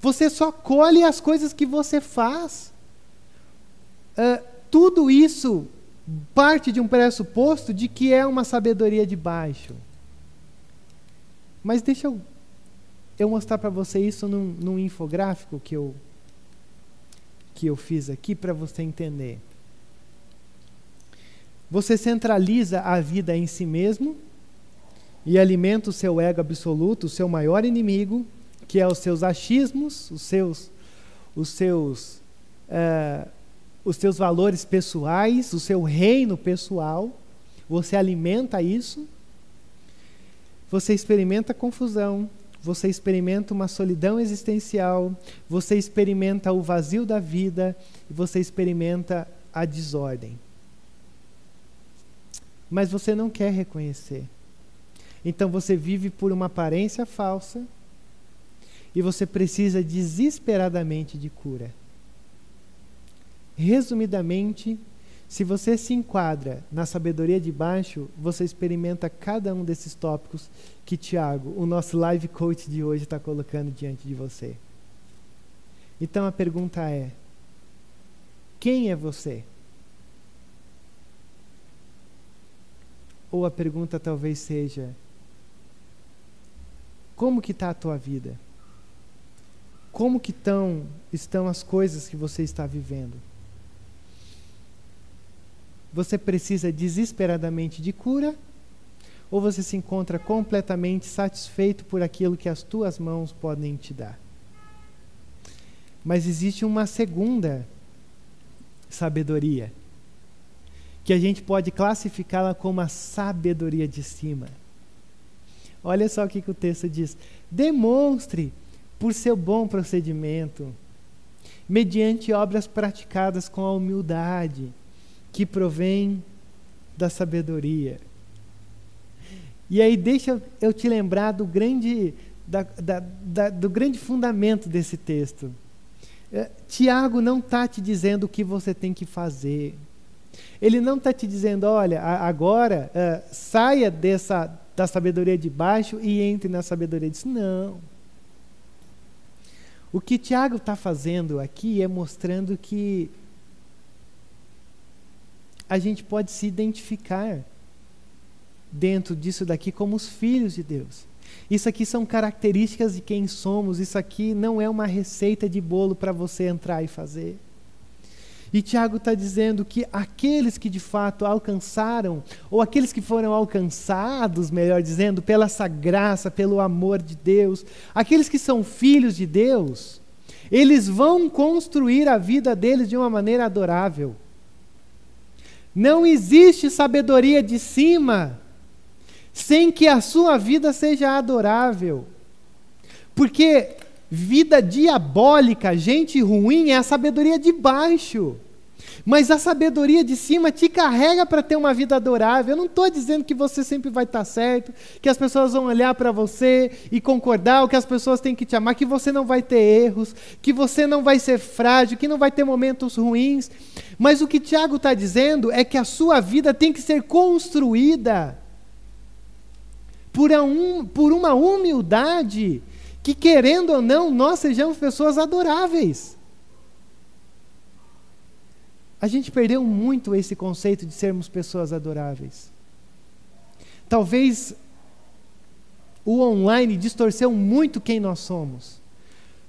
Você só colhe as coisas que você faz. Uh, tudo isso parte de um pressuposto de que é uma sabedoria de baixo. Mas deixa eu, eu mostrar para você isso num, num infográfico que eu, que eu fiz aqui para você entender. Você centraliza a vida em si mesmo e alimenta o seu ego absoluto, o seu maior inimigo, que é os seus achismos, os seus, os seus, uh, os seus valores pessoais, o seu reino pessoal. Você alimenta isso você experimenta confusão, você experimenta uma solidão existencial, você experimenta o vazio da vida e você experimenta a desordem. Mas você não quer reconhecer. Então você vive por uma aparência falsa e você precisa desesperadamente de cura. Resumidamente, se você se enquadra na sabedoria de baixo, você experimenta cada um desses tópicos que Tiago, o nosso live coach de hoje, está colocando diante de você. Então a pergunta é: quem é você? Ou a pergunta talvez seja: como que está a tua vida? Como que tão, estão as coisas que você está vivendo? Você precisa desesperadamente de cura? Ou você se encontra completamente satisfeito por aquilo que as tuas mãos podem te dar? Mas existe uma segunda sabedoria, que a gente pode classificá-la como a sabedoria de cima. Olha só o que, que o texto diz: demonstre por seu bom procedimento, mediante obras praticadas com a humildade que provém da sabedoria. E aí deixa eu te lembrar do grande, da, da, da, do grande fundamento desse texto. É, Tiago não está te dizendo o que você tem que fazer. Ele não está te dizendo, olha, agora uh, saia dessa da sabedoria de baixo e entre na sabedoria de cima. Não. O que Tiago está fazendo aqui é mostrando que a gente pode se identificar dentro disso daqui como os filhos de Deus. Isso aqui são características de quem somos, isso aqui não é uma receita de bolo para você entrar e fazer. E Tiago está dizendo que aqueles que de fato alcançaram, ou aqueles que foram alcançados, melhor dizendo, pela essa graça, pelo amor de Deus, aqueles que são filhos de Deus, eles vão construir a vida deles de uma maneira adorável. Não existe sabedoria de cima sem que a sua vida seja adorável. Porque vida diabólica, gente ruim, é a sabedoria de baixo. Mas a sabedoria de cima te carrega para ter uma vida adorável. Eu não estou dizendo que você sempre vai estar tá certo, que as pessoas vão olhar para você e concordar, ou que as pessoas têm que te amar, que você não vai ter erros, que você não vai ser frágil, que não vai ter momentos ruins. Mas o que Tiago está dizendo é que a sua vida tem que ser construída por, um, por uma humildade que, querendo ou não, nós sejamos pessoas adoráveis. A gente perdeu muito esse conceito de sermos pessoas adoráveis. Talvez o online distorceu muito quem nós somos,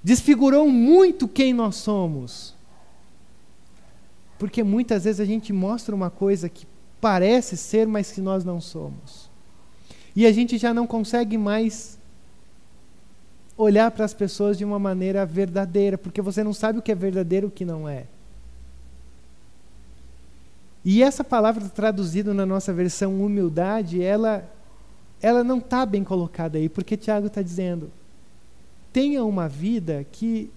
desfigurou muito quem nós somos. Porque muitas vezes a gente mostra uma coisa que parece ser, mas que nós não somos. E a gente já não consegue mais olhar para as pessoas de uma maneira verdadeira, porque você não sabe o que é verdadeiro e o que não é. E essa palavra traduzida na nossa versão humildade, ela, ela não está bem colocada aí, porque Tiago está dizendo: tenha uma vida que,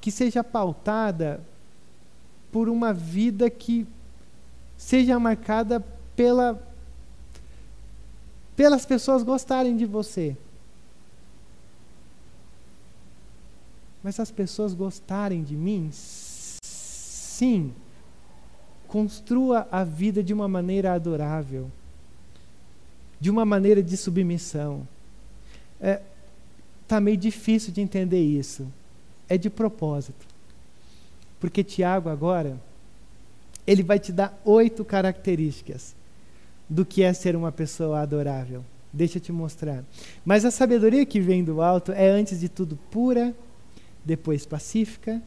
que seja pautada por uma vida que seja marcada pela, pelas pessoas gostarem de você. Mas as pessoas gostarem de mim, sim, construa a vida de uma maneira adorável, de uma maneira de submissão. É, tá meio difícil de entender isso. É de propósito. Porque Tiago agora, ele vai te dar oito características do que é ser uma pessoa adorável. Deixa eu te mostrar. Mas a sabedoria que vem do alto é, antes de tudo, pura, depois pacífica,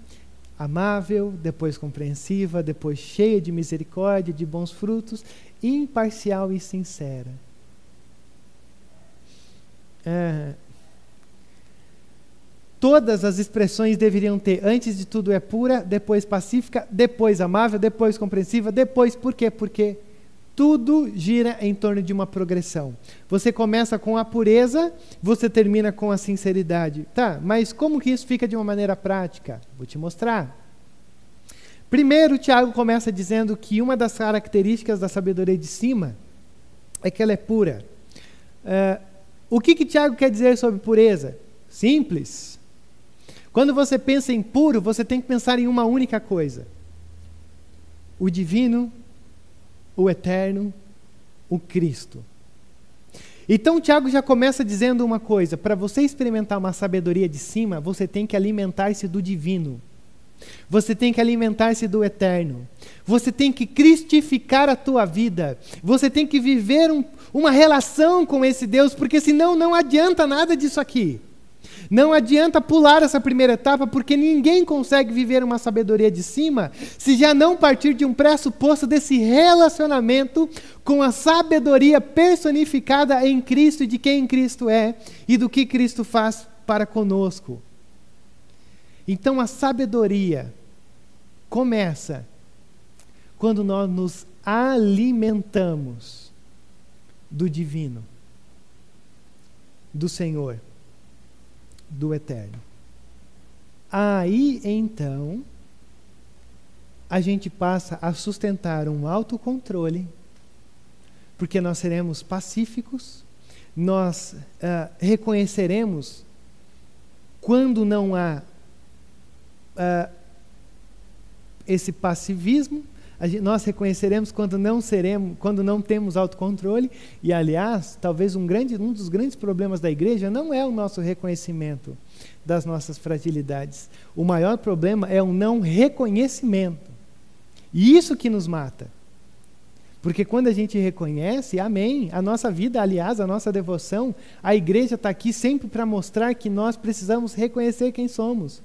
amável, depois compreensiva, depois cheia de misericórdia, de bons frutos, imparcial e sincera. É, todas as expressões deveriam ter, antes de tudo é pura, depois pacífica, depois amável, depois compreensiva, depois por quê? Porque tudo gira em torno de uma progressão. Você começa com a pureza, você termina com a sinceridade. Tá, mas como que isso fica de uma maneira prática? Vou te mostrar. Primeiro, Tiago começa dizendo que uma das características da sabedoria de cima é que ela é pura. Uh, o que, que Tiago quer dizer sobre pureza? Simples. Quando você pensa em puro, você tem que pensar em uma única coisa: o divino o eterno, o Cristo. Então, Tiago já começa dizendo uma coisa: para você experimentar uma sabedoria de cima, você tem que alimentar-se do divino. Você tem que alimentar-se do eterno. Você tem que cristificar a tua vida. Você tem que viver um, uma relação com esse Deus, porque senão não adianta nada disso aqui. Não adianta pular essa primeira etapa, porque ninguém consegue viver uma sabedoria de cima se já não partir de um pressuposto desse relacionamento com a sabedoria personificada em Cristo e de quem Cristo é e do que Cristo faz para conosco. Então a sabedoria começa quando nós nos alimentamos do divino, do Senhor do eterno. Aí então a gente passa a sustentar um autocontrole, porque nós seremos pacíficos, nós uh, reconheceremos quando não há uh, esse passivismo nós reconheceremos quando não seremos, quando não temos autocontrole. E aliás, talvez um, grande, um dos grandes problemas da igreja não é o nosso reconhecimento das nossas fragilidades. O maior problema é o não reconhecimento. E isso que nos mata. Porque quando a gente reconhece, amém, a nossa vida, aliás, a nossa devoção, a igreja está aqui sempre para mostrar que nós precisamos reconhecer quem somos.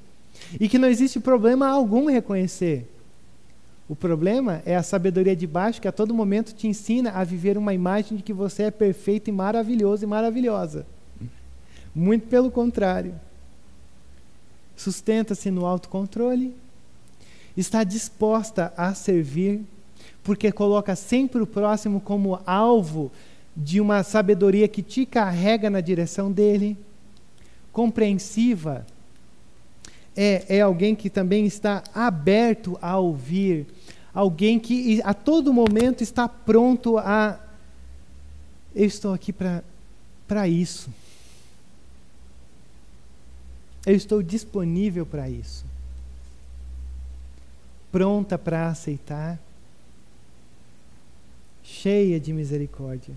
E que não existe problema algum reconhecer. O problema é a sabedoria de baixo que a todo momento te ensina a viver uma imagem de que você é perfeito e maravilhoso e maravilhosa. Muito pelo contrário. Sustenta-se no autocontrole, está disposta a servir, porque coloca sempre o próximo como alvo de uma sabedoria que te carrega na direção dele. Compreensiva, é, é alguém que também está aberto a ouvir, alguém que a todo momento está pronto a. Eu estou aqui para isso. Eu estou disponível para isso. Pronta para aceitar. Cheia de misericórdia.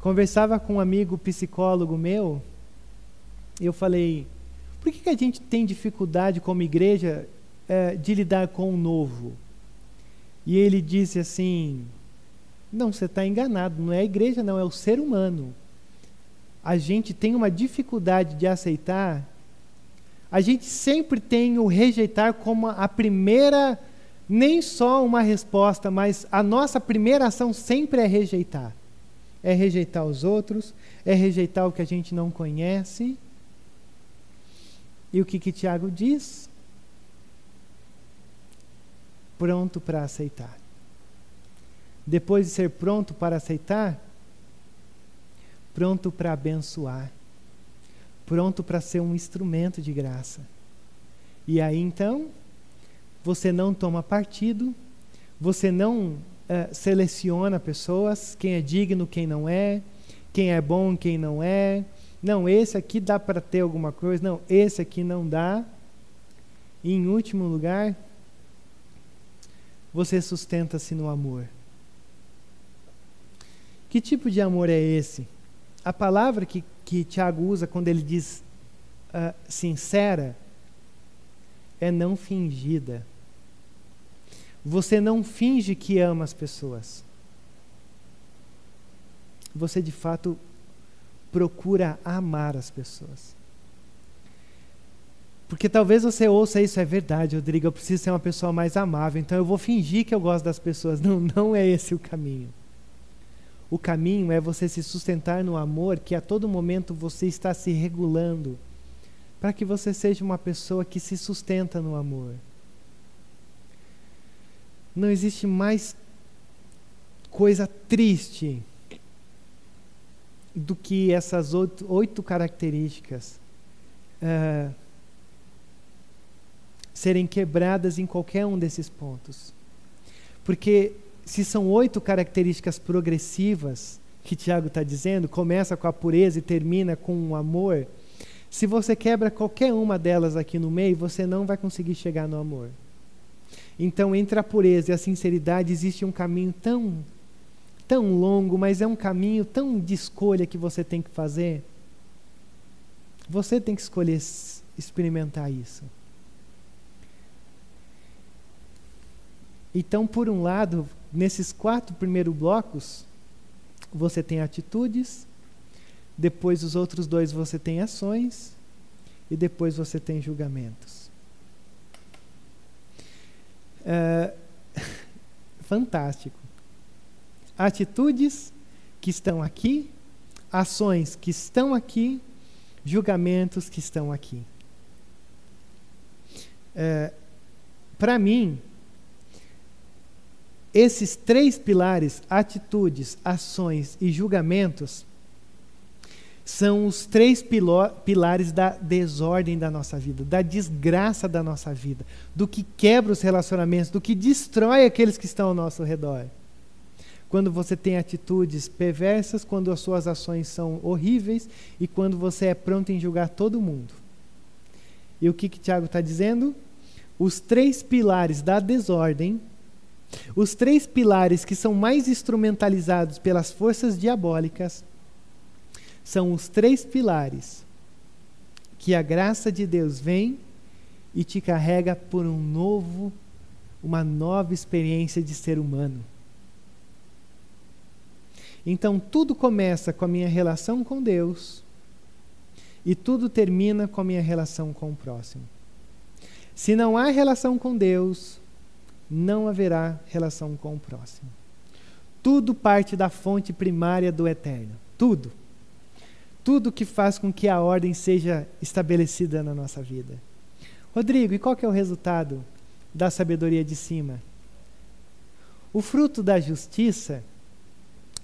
Conversava com um amigo psicólogo meu, e eu falei: por que, que a gente tem dificuldade como igreja é, de lidar com o novo? E ele disse assim: Não, você está enganado, não é a igreja, não, é o ser humano. A gente tem uma dificuldade de aceitar, a gente sempre tem o rejeitar como a primeira, nem só uma resposta, mas a nossa primeira ação sempre é rejeitar. É rejeitar os outros, é rejeitar o que a gente não conhece. E o que, que Tiago diz? Pronto para aceitar. Depois de ser pronto para aceitar, pronto para abençoar, pronto para ser um instrumento de graça. E aí então, você não toma partido, você não uh, seleciona pessoas, quem é digno, quem não é, quem é bom, quem não é. Não, esse aqui dá para ter alguma coisa. Não, esse aqui não dá. E em último lugar, você sustenta-se no amor. Que tipo de amor é esse? A palavra que, que Tiago usa quando ele diz uh, sincera é não fingida. Você não finge que ama as pessoas. Você de fato procura amar as pessoas. Porque talvez você ouça isso, é verdade, Rodrigo, eu preciso ser uma pessoa mais amável, então eu vou fingir que eu gosto das pessoas. Não, não é esse o caminho. O caminho é você se sustentar no amor, que a todo momento você está se regulando, para que você seja uma pessoa que se sustenta no amor. Não existe mais coisa triste do que essas oito, oito características uh, serem quebradas em qualquer um desses pontos. Porque se são oito características progressivas que Tiago está dizendo, começa com a pureza e termina com o amor. Se você quebra qualquer uma delas aqui no meio, você não vai conseguir chegar no amor. Então, entre a pureza e a sinceridade existe um caminho tão tão longo, mas é um caminho tão de escolha que você tem que fazer. Você tem que escolher experimentar isso. Então, por um lado, nesses quatro primeiros blocos, você tem atitudes, depois os outros dois você tem ações, e depois você tem julgamentos. É, fantástico atitudes que estão aqui, ações que estão aqui, julgamentos que estão aqui. É, Para mim, esses três pilares, atitudes, ações e julgamentos, são os três pilares da desordem da nossa vida, da desgraça da nossa vida, do que quebra os relacionamentos, do que destrói aqueles que estão ao nosso redor quando você tem atitudes perversas, quando as suas ações são horríveis e quando você é pronto em julgar todo mundo. E o que, que Tiago está dizendo? Os três pilares da desordem, os três pilares que são mais instrumentalizados pelas forças diabólicas, são os três pilares que a graça de Deus vem e te carrega por um novo, uma nova experiência de ser humano. Então tudo começa com a minha relação com Deus e tudo termina com a minha relação com o próximo. Se não há relação com Deus, não haverá relação com o próximo. Tudo parte da fonte primária do eterno. Tudo. Tudo que faz com que a ordem seja estabelecida na nossa vida. Rodrigo, e qual é o resultado da sabedoria de cima? O fruto da justiça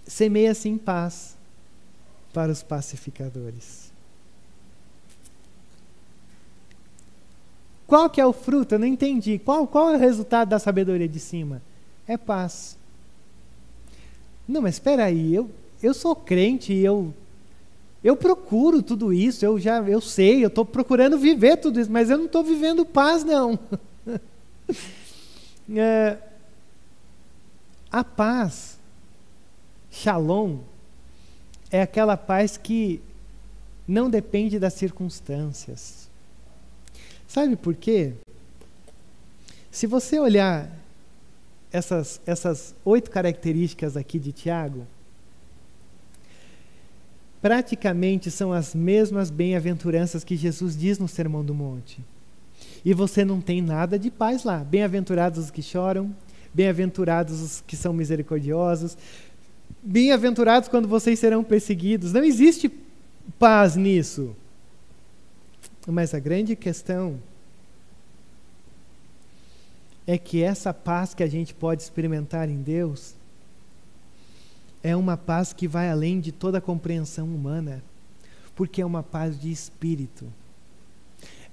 semeia-se em paz para os pacificadores. Qual que é o fruto? Eu não entendi. Qual, qual é o resultado da sabedoria de cima? É paz. Não, mas espera aí, eu, eu sou crente, eu eu procuro tudo isso, eu já eu sei, eu estou procurando viver tudo isso, mas eu não estou vivendo paz não. é, a paz Shalom é aquela paz que não depende das circunstâncias. Sabe por quê? Se você olhar essas, essas oito características aqui de Tiago, praticamente são as mesmas bem-aventuranças que Jesus diz no Sermão do Monte. E você não tem nada de paz lá. Bem-aventurados os que choram, bem-aventurados os que são misericordiosos, Bem-aventurados quando vocês serão perseguidos. Não existe paz nisso. Mas a grande questão é que essa paz que a gente pode experimentar em Deus é uma paz que vai além de toda a compreensão humana, porque é uma paz de espírito.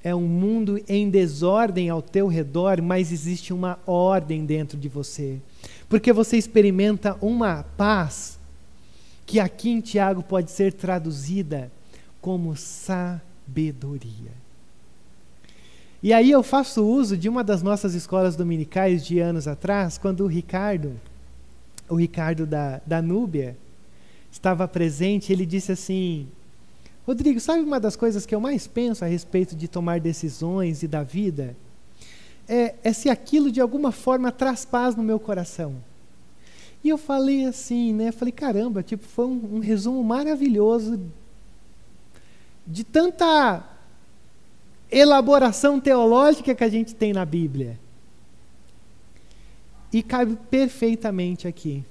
É um mundo em desordem ao teu redor, mas existe uma ordem dentro de você porque você experimenta uma paz que aqui em Tiago pode ser traduzida como sabedoria. E aí eu faço uso de uma das nossas escolas dominicais de anos atrás, quando o Ricardo, o Ricardo da, da Núbia, estava presente, ele disse assim: Rodrigo, sabe uma das coisas que eu mais penso a respeito de tomar decisões e da vida? É, é se aquilo de alguma forma traz paz no meu coração. E eu falei assim, né? Falei, caramba, tipo, foi um, um resumo maravilhoso de tanta elaboração teológica que a gente tem na Bíblia. E cabe perfeitamente aqui.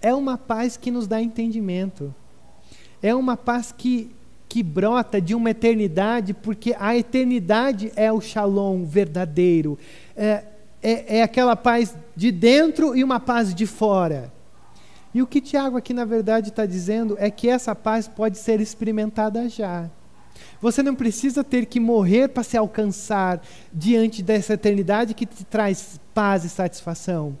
É uma paz que nos dá entendimento. É uma paz que, que brota de uma eternidade, porque a eternidade é o shalom verdadeiro. É, é, é aquela paz de dentro e uma paz de fora. E o que Tiago aqui, na verdade, está dizendo é que essa paz pode ser experimentada já. Você não precisa ter que morrer para se alcançar diante dessa eternidade que te traz paz e satisfação.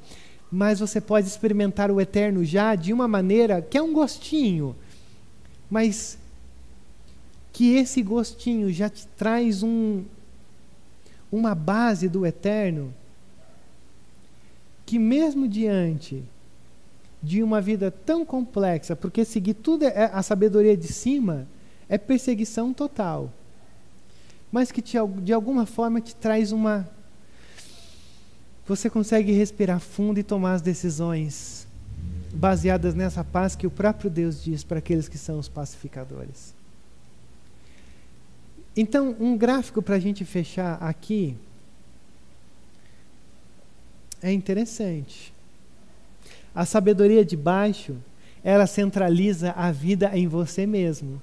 Mas você pode experimentar o eterno já de uma maneira que é um gostinho, mas que esse gostinho já te traz um, uma base do eterno, que mesmo diante de uma vida tão complexa, porque seguir tudo é a sabedoria de cima, é perseguição total. Mas que te, de alguma forma te traz uma. Você consegue respirar fundo e tomar as decisões baseadas nessa paz que o próprio Deus diz para aqueles que são os pacificadores. Então, um gráfico para a gente fechar aqui é interessante. A sabedoria de baixo, ela centraliza a vida em você mesmo.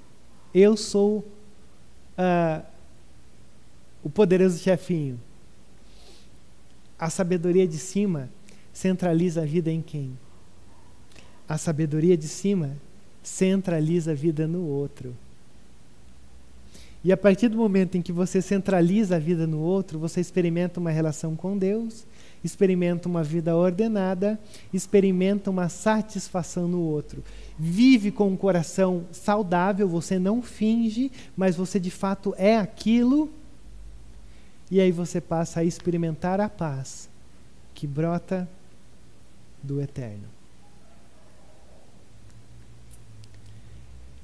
Eu sou uh, o poderoso chefinho. A sabedoria de cima centraliza a vida em quem? A sabedoria de cima centraliza a vida no outro. E a partir do momento em que você centraliza a vida no outro, você experimenta uma relação com Deus, experimenta uma vida ordenada, experimenta uma satisfação no outro vive com um coração saudável, você não finge, mas você de fato é aquilo. E aí você passa a experimentar a paz que brota do eterno.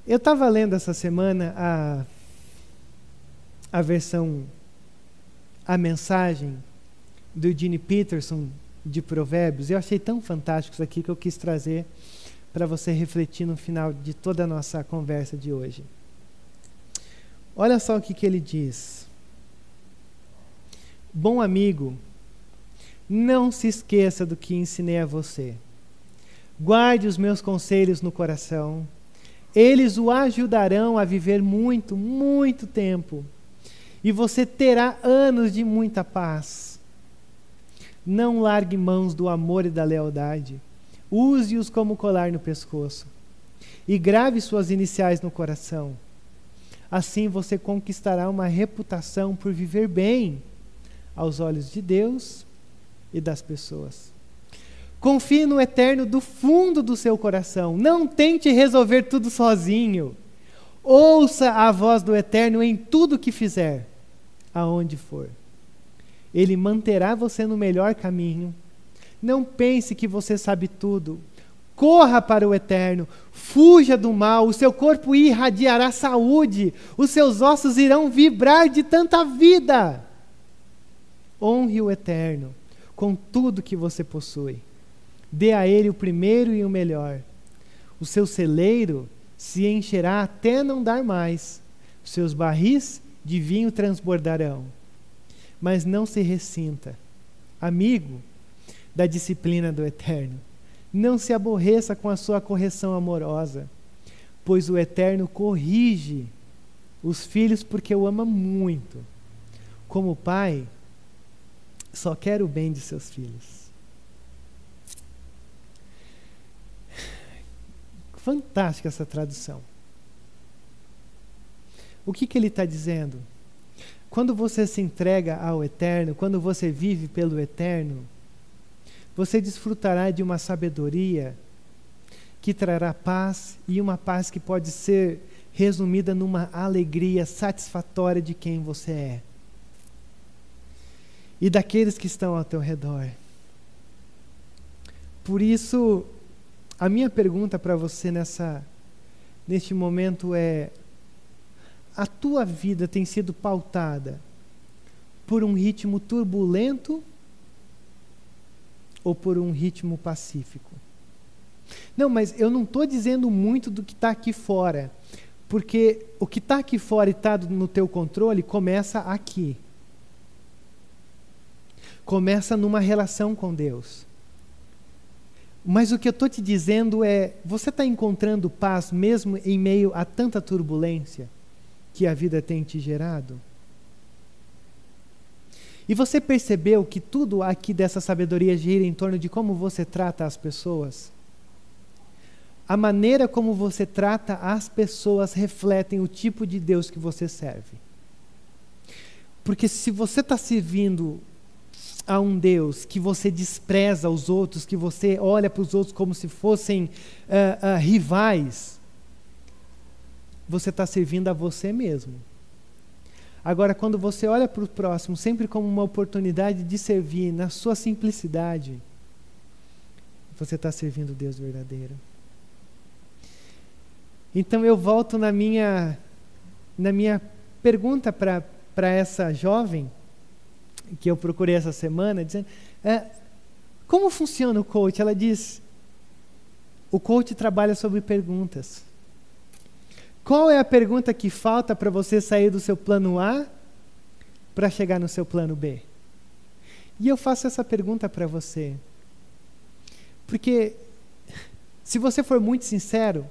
Eu estava lendo essa semana a, a versão, a mensagem do Gene Peterson de Provérbios. Eu achei tão fantástico isso aqui que eu quis trazer para você refletir no final de toda a nossa conversa de hoje. Olha só o que, que ele diz. Bom amigo, não se esqueça do que ensinei a você. Guarde os meus conselhos no coração. Eles o ajudarão a viver muito, muito tempo. E você terá anos de muita paz. Não largue mãos do amor e da lealdade Use-os como colar no pescoço e grave suas iniciais no coração. Assim você conquistará uma reputação por viver bem aos olhos de Deus e das pessoas. Confie no eterno do fundo do seu coração. Não tente resolver tudo sozinho. Ouça a voz do eterno em tudo que fizer, aonde for. Ele manterá você no melhor caminho não pense que você sabe tudo. Corra para o eterno, fuja do mal, o seu corpo irradiará saúde, os seus ossos irão vibrar de tanta vida. Honre o eterno com tudo que você possui. Dê a ele o primeiro e o melhor. O seu celeiro se encherá até não dar mais. Os seus barris de vinho transbordarão. Mas não se ressinta. Amigo, da disciplina do Eterno. Não se aborreça com a sua correção amorosa, pois o Eterno corrige os filhos porque o ama muito. Como pai, só quer o bem de seus filhos. Fantástica essa tradução. O que, que ele está dizendo? Quando você se entrega ao Eterno, quando você vive pelo Eterno, você desfrutará de uma sabedoria que trará paz e uma paz que pode ser resumida numa alegria satisfatória de quem você é e daqueles que estão ao teu redor. Por isso, a minha pergunta para você nessa neste momento é: a tua vida tem sido pautada por um ritmo turbulento ou por um ritmo pacífico? Não, mas eu não estou dizendo muito do que está aqui fora, porque o que está aqui fora e está no teu controle começa aqui começa numa relação com Deus. Mas o que eu estou te dizendo é: você está encontrando paz mesmo em meio a tanta turbulência que a vida tem te gerado? E você percebeu que tudo aqui dessa sabedoria gira em torno de como você trata as pessoas? A maneira como você trata as pessoas refletem o tipo de Deus que você serve. Porque se você está servindo a um Deus que você despreza os outros, que você olha para os outros como se fossem uh, uh, rivais, você está servindo a você mesmo. Agora, quando você olha para o próximo sempre como uma oportunidade de servir na sua simplicidade, você está servindo o Deus verdadeiro. Então eu volto na minha, na minha pergunta para essa jovem que eu procurei essa semana, dizendo: é, como funciona o coach? Ela diz: o coach trabalha sobre perguntas. Qual é a pergunta que falta para você sair do seu plano A para chegar no seu plano B? E eu faço essa pergunta para você. Porque se você for muito sincero,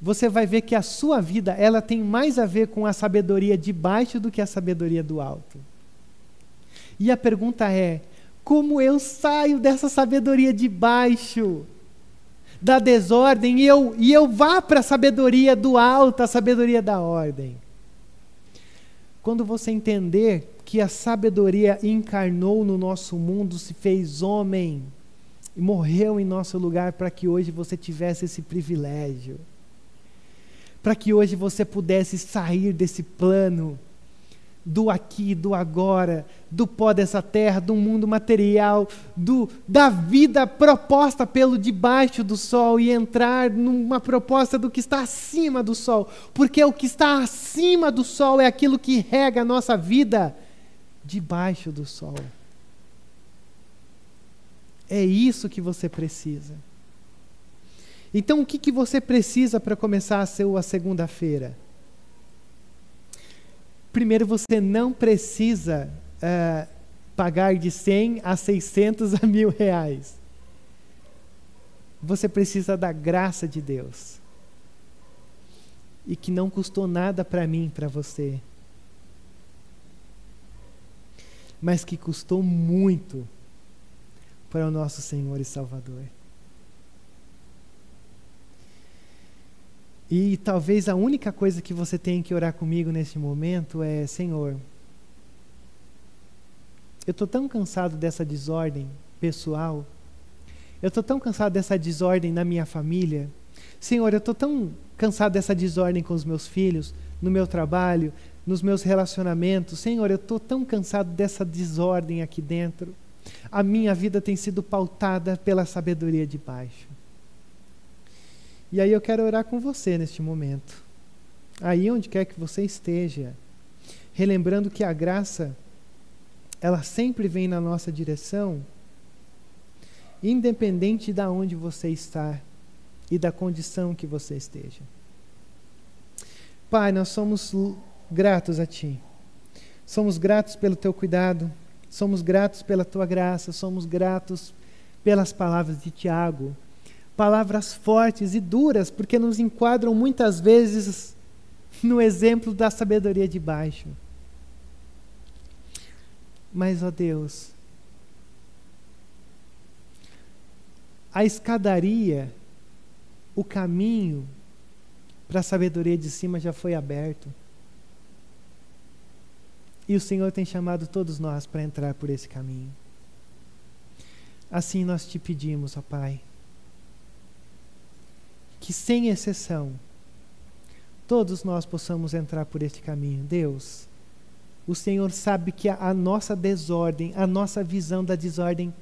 você vai ver que a sua vida, ela tem mais a ver com a sabedoria de baixo do que a sabedoria do alto. E a pergunta é: como eu saio dessa sabedoria de baixo, da desordem, e eu, e eu vá para a sabedoria do alto, a sabedoria da ordem? Quando você entender que a sabedoria encarnou no nosso mundo, se fez homem, e morreu em nosso lugar para que hoje você tivesse esse privilégio, para que hoje você pudesse sair desse plano do aqui, do agora, do pó dessa terra, do mundo material, do, da vida proposta pelo debaixo do sol e entrar numa proposta do que está acima do sol, porque o que está acima do sol é aquilo que rega a nossa vida debaixo do sol. É isso que você precisa. Então, o que, que você precisa para começar a ser a segunda-feira? Primeiro, você não precisa uh, pagar de 100 a 600 a mil reais. Você precisa da graça de Deus. E que não custou nada para mim, para você. Mas que custou muito para o nosso Senhor e Salvador. E talvez a única coisa que você tem que orar comigo nesse momento é: Senhor, eu estou tão cansado dessa desordem pessoal, eu estou tão cansado dessa desordem na minha família. Senhor, eu estou tão cansado dessa desordem com os meus filhos, no meu trabalho, nos meus relacionamentos. Senhor, eu estou tão cansado dessa desordem aqui dentro. A minha vida tem sido pautada pela sabedoria de baixo. E aí eu quero orar com você neste momento. Aí onde quer que você esteja, relembrando que a graça ela sempre vem na nossa direção, independente de onde você está e da condição que você esteja. Pai, nós somos gratos a Ti. Somos gratos pelo Teu cuidado, somos gratos pela Tua graça, somos gratos pelas palavras de Tiago, palavras fortes e duras, porque nos enquadram muitas vezes no exemplo da sabedoria de baixo. Mas, ó Deus, a escadaria, o caminho para a sabedoria de cima já foi aberto. E o Senhor tem chamado todos nós para entrar por esse caminho. Assim nós te pedimos, ó Pai que, sem exceção, todos nós possamos entrar por este caminho. Deus, o Senhor sabe que a, a nossa desordem, a nossa visão da desordem,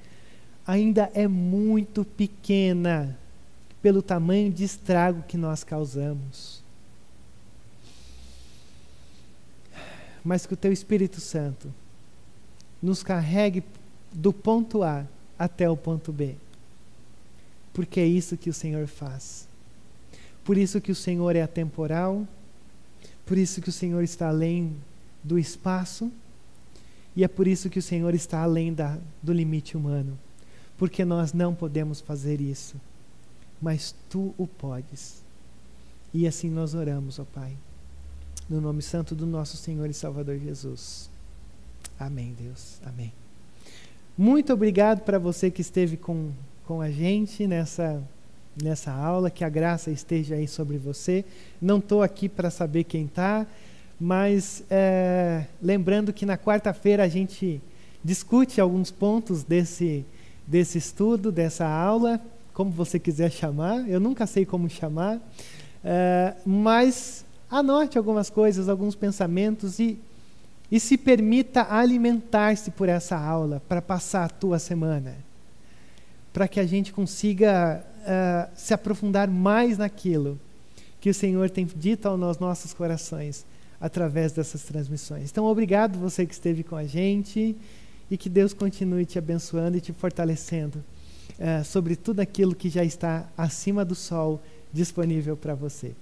ainda é muito pequena pelo tamanho de estrago que nós causamos. Mas que o Teu Espírito Santo nos carregue do ponto A até o ponto B. Porque é isso que o Senhor faz. Por isso que o Senhor é atemporal, por isso que o Senhor está além do espaço, e é por isso que o Senhor está além da, do limite humano. Porque nós não podemos fazer isso, mas tu o podes. E assim nós oramos, ó Pai, no nome santo do nosso Senhor e Salvador Jesus. Amém, Deus. Amém. Muito obrigado para você que esteve com, com a gente nessa, nessa aula. Que a graça esteja aí sobre você. Não estou aqui para saber quem está, mas é, lembrando que na quarta-feira a gente discute alguns pontos desse, desse estudo, dessa aula, como você quiser chamar. Eu nunca sei como chamar, é, mas anote algumas coisas, alguns pensamentos e e se permita alimentar-se por essa aula para passar a tua semana, para que a gente consiga uh, se aprofundar mais naquilo que o Senhor tem dito aos nossos corações através dessas transmissões. Então, obrigado você que esteve com a gente e que Deus continue te abençoando e te fortalecendo uh, sobre tudo aquilo que já está acima do sol disponível para você.